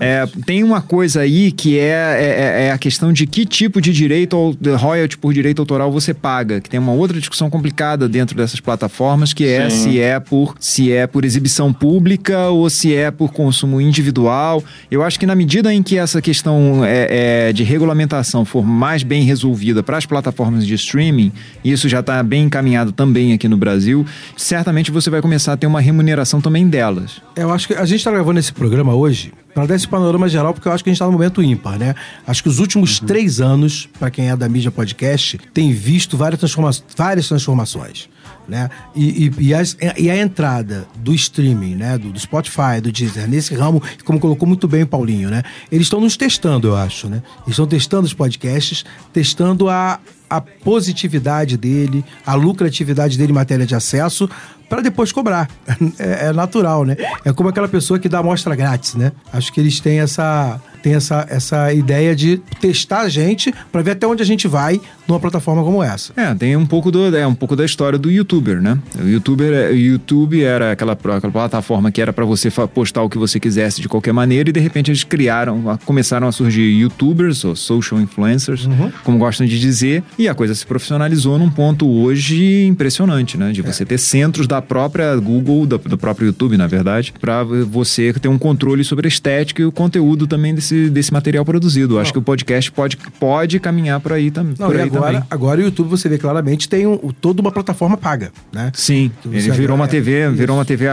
É, tem uma coisa aí que é, é, é, a questão de que tipo de direito ou royalty por direito autoral você paga, que tem uma outra discussão complicada dentro dessas plataformas, que é Sim. se é por se é por exibição pública ou se é por consumo individual. Eu acho que na medida em que essa questão é, é de regulamentação for mais bem resolvida para as plataformas de streaming, e isso já está bem encaminhado também aqui no Brasil, certamente você vai começar a ter uma remuneração também delas. Eu acho que a gente está gravando esse programa hoje para dar esse panorama geral, porque eu acho que a gente está no momento ímpar, né? Acho que os últimos uhum. três anos, para quem é da mídia podcast, tem visto várias, transforma várias transformações né? E, e, e, as, e, a entrada do streaming, né? Do, do, Spotify, do Deezer, nesse ramo, como colocou muito bem o Paulinho, né? Eles estão nos testando, eu acho, né? Eles estão testando os podcasts, testando a, a positividade dele, a lucratividade dele em matéria de acesso, para depois cobrar. É, é, natural, né? É como aquela pessoa que dá amostra grátis, né? Acho que eles têm essa tem essa, essa ideia de testar a gente para ver até onde a gente vai numa plataforma como essa. É, tem um pouco do é um pouco da história do YouTuber, né? O YouTuber, o YouTube era aquela, aquela plataforma que era para você postar o que você quisesse de qualquer maneira e de repente eles criaram, começaram a surgir YouTubers ou social influencers, uhum. como gostam de dizer, e a coisa se profissionalizou num ponto hoje impressionante, né? De você é. ter centros da própria Google, do, do próprio YouTube, na verdade, para você ter um controle sobre a estética e o conteúdo também desse desse, material produzido. Acho que o podcast pode, pode caminhar por aí, tam, Não, por aí agora, também. Agora o YouTube, você vê claramente, tem um, toda uma plataforma paga, né? Sim, ele virou uma TV, virou uma TV,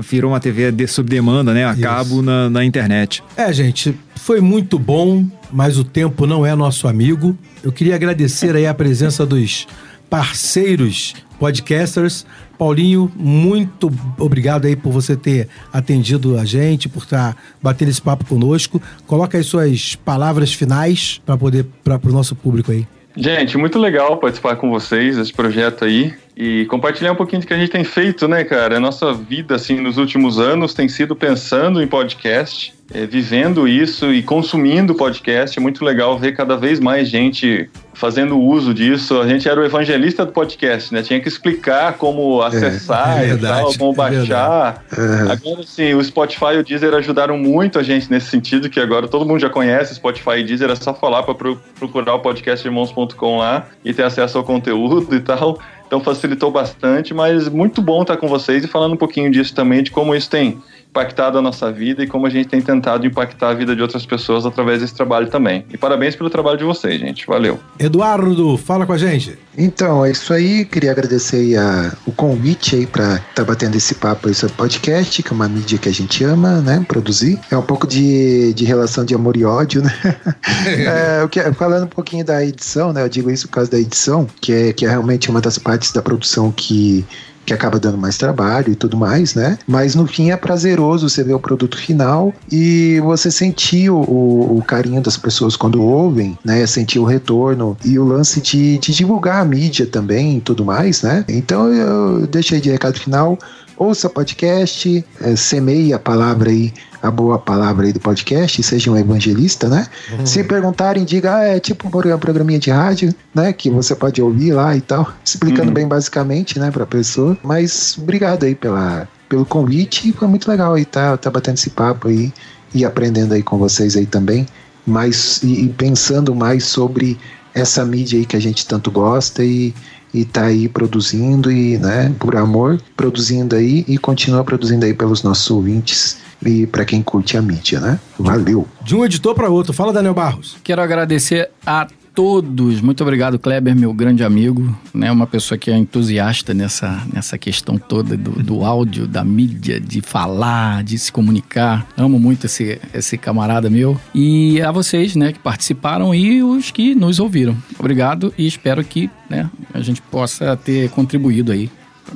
virou uma TV de, sob demanda, né? A isso. cabo na, na internet. É, gente, foi muito bom, mas o tempo não é nosso amigo. Eu queria agradecer aí a presença dos parceiros podcasters. Paulinho, muito obrigado aí por você ter atendido a gente, por estar batendo esse papo conosco. Coloca aí suas palavras finais para poder para o nosso público aí. Gente, muito legal participar com vocês desse projeto aí e compartilhar um pouquinho do que a gente tem feito, né, cara? A nossa vida, assim, nos últimos anos tem sido pensando em podcast é, vivendo isso e consumindo podcast. É muito legal ver cada vez mais gente fazendo uso disso. A gente era o evangelista do podcast, né? Tinha que explicar como acessar é e verdade, tal, como é baixar. Agora sim, o Spotify e o Deezer ajudaram muito a gente nesse sentido, que agora todo mundo já conhece Spotify e Deezer, é só falar para procurar o podcastirmãos.com lá e ter acesso ao conteúdo e tal. Então facilitou bastante, mas muito bom estar com vocês e falando um pouquinho disso também, de como isso tem impactado a nossa vida e como a gente tem tentado impactar a vida de outras pessoas através desse trabalho também. E parabéns pelo trabalho de vocês, gente. Valeu. Eduardo, fala com a gente. Então, é isso aí. Queria agradecer aí a, o convite aí para estar tá batendo esse papo aí sobre podcast, que é uma mídia que a gente ama, né? Produzir. É um pouco de, de relação de amor e ódio, né? é, o que, falando um pouquinho da edição, né? Eu digo isso por causa da edição, que é, que é realmente uma das partes da produção que que acaba dando mais trabalho e tudo mais, né? Mas no fim é prazeroso você ver o produto final e você sentir o, o carinho das pessoas quando ouvem, né? Sentir o retorno e o lance de, de divulgar a mídia também e tudo mais, né? Então eu deixei de recado final ouça podcast, é, semeie a palavra aí, a boa palavra aí do podcast, seja um evangelista, né? Uhum. Se perguntarem, diga, ah, é tipo um programinha de rádio, né? Que você pode ouvir lá e tal, explicando uhum. bem basicamente, né, pra pessoa. Mas obrigado aí pela, pelo convite, foi muito legal aí tá, tá batendo esse papo aí e aprendendo aí com vocês aí também, mas e, e pensando mais sobre essa mídia aí que a gente tanto gosta e e tá aí produzindo e, né, por amor, produzindo aí e continua produzindo aí pelos nossos ouvintes e para quem curte a mídia, né? Valeu. De um editor para outro. Fala, Daniel Barros. Quero agradecer a todos. Muito obrigado, Kleber, meu grande amigo, né? Uma pessoa que é entusiasta nessa, nessa questão toda do, do áudio, da mídia, de falar, de se comunicar. Amo muito esse, esse camarada meu. E a vocês, né, que participaram e os que nos ouviram. Obrigado e espero que, né, a gente possa ter contribuído aí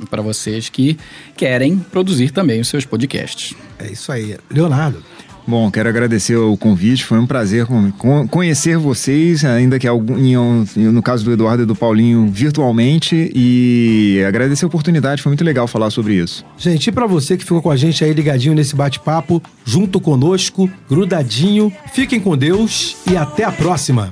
para vocês que querem produzir também os seus podcasts. É isso aí. Leonardo. Bom, quero agradecer o convite, foi um prazer conhecer vocês, ainda que algum, no caso do Eduardo e do Paulinho, virtualmente, e agradecer a oportunidade, foi muito legal falar sobre isso. Gente, e para você que ficou com a gente aí ligadinho nesse bate-papo, junto conosco, grudadinho, fiquem com Deus e até a próxima!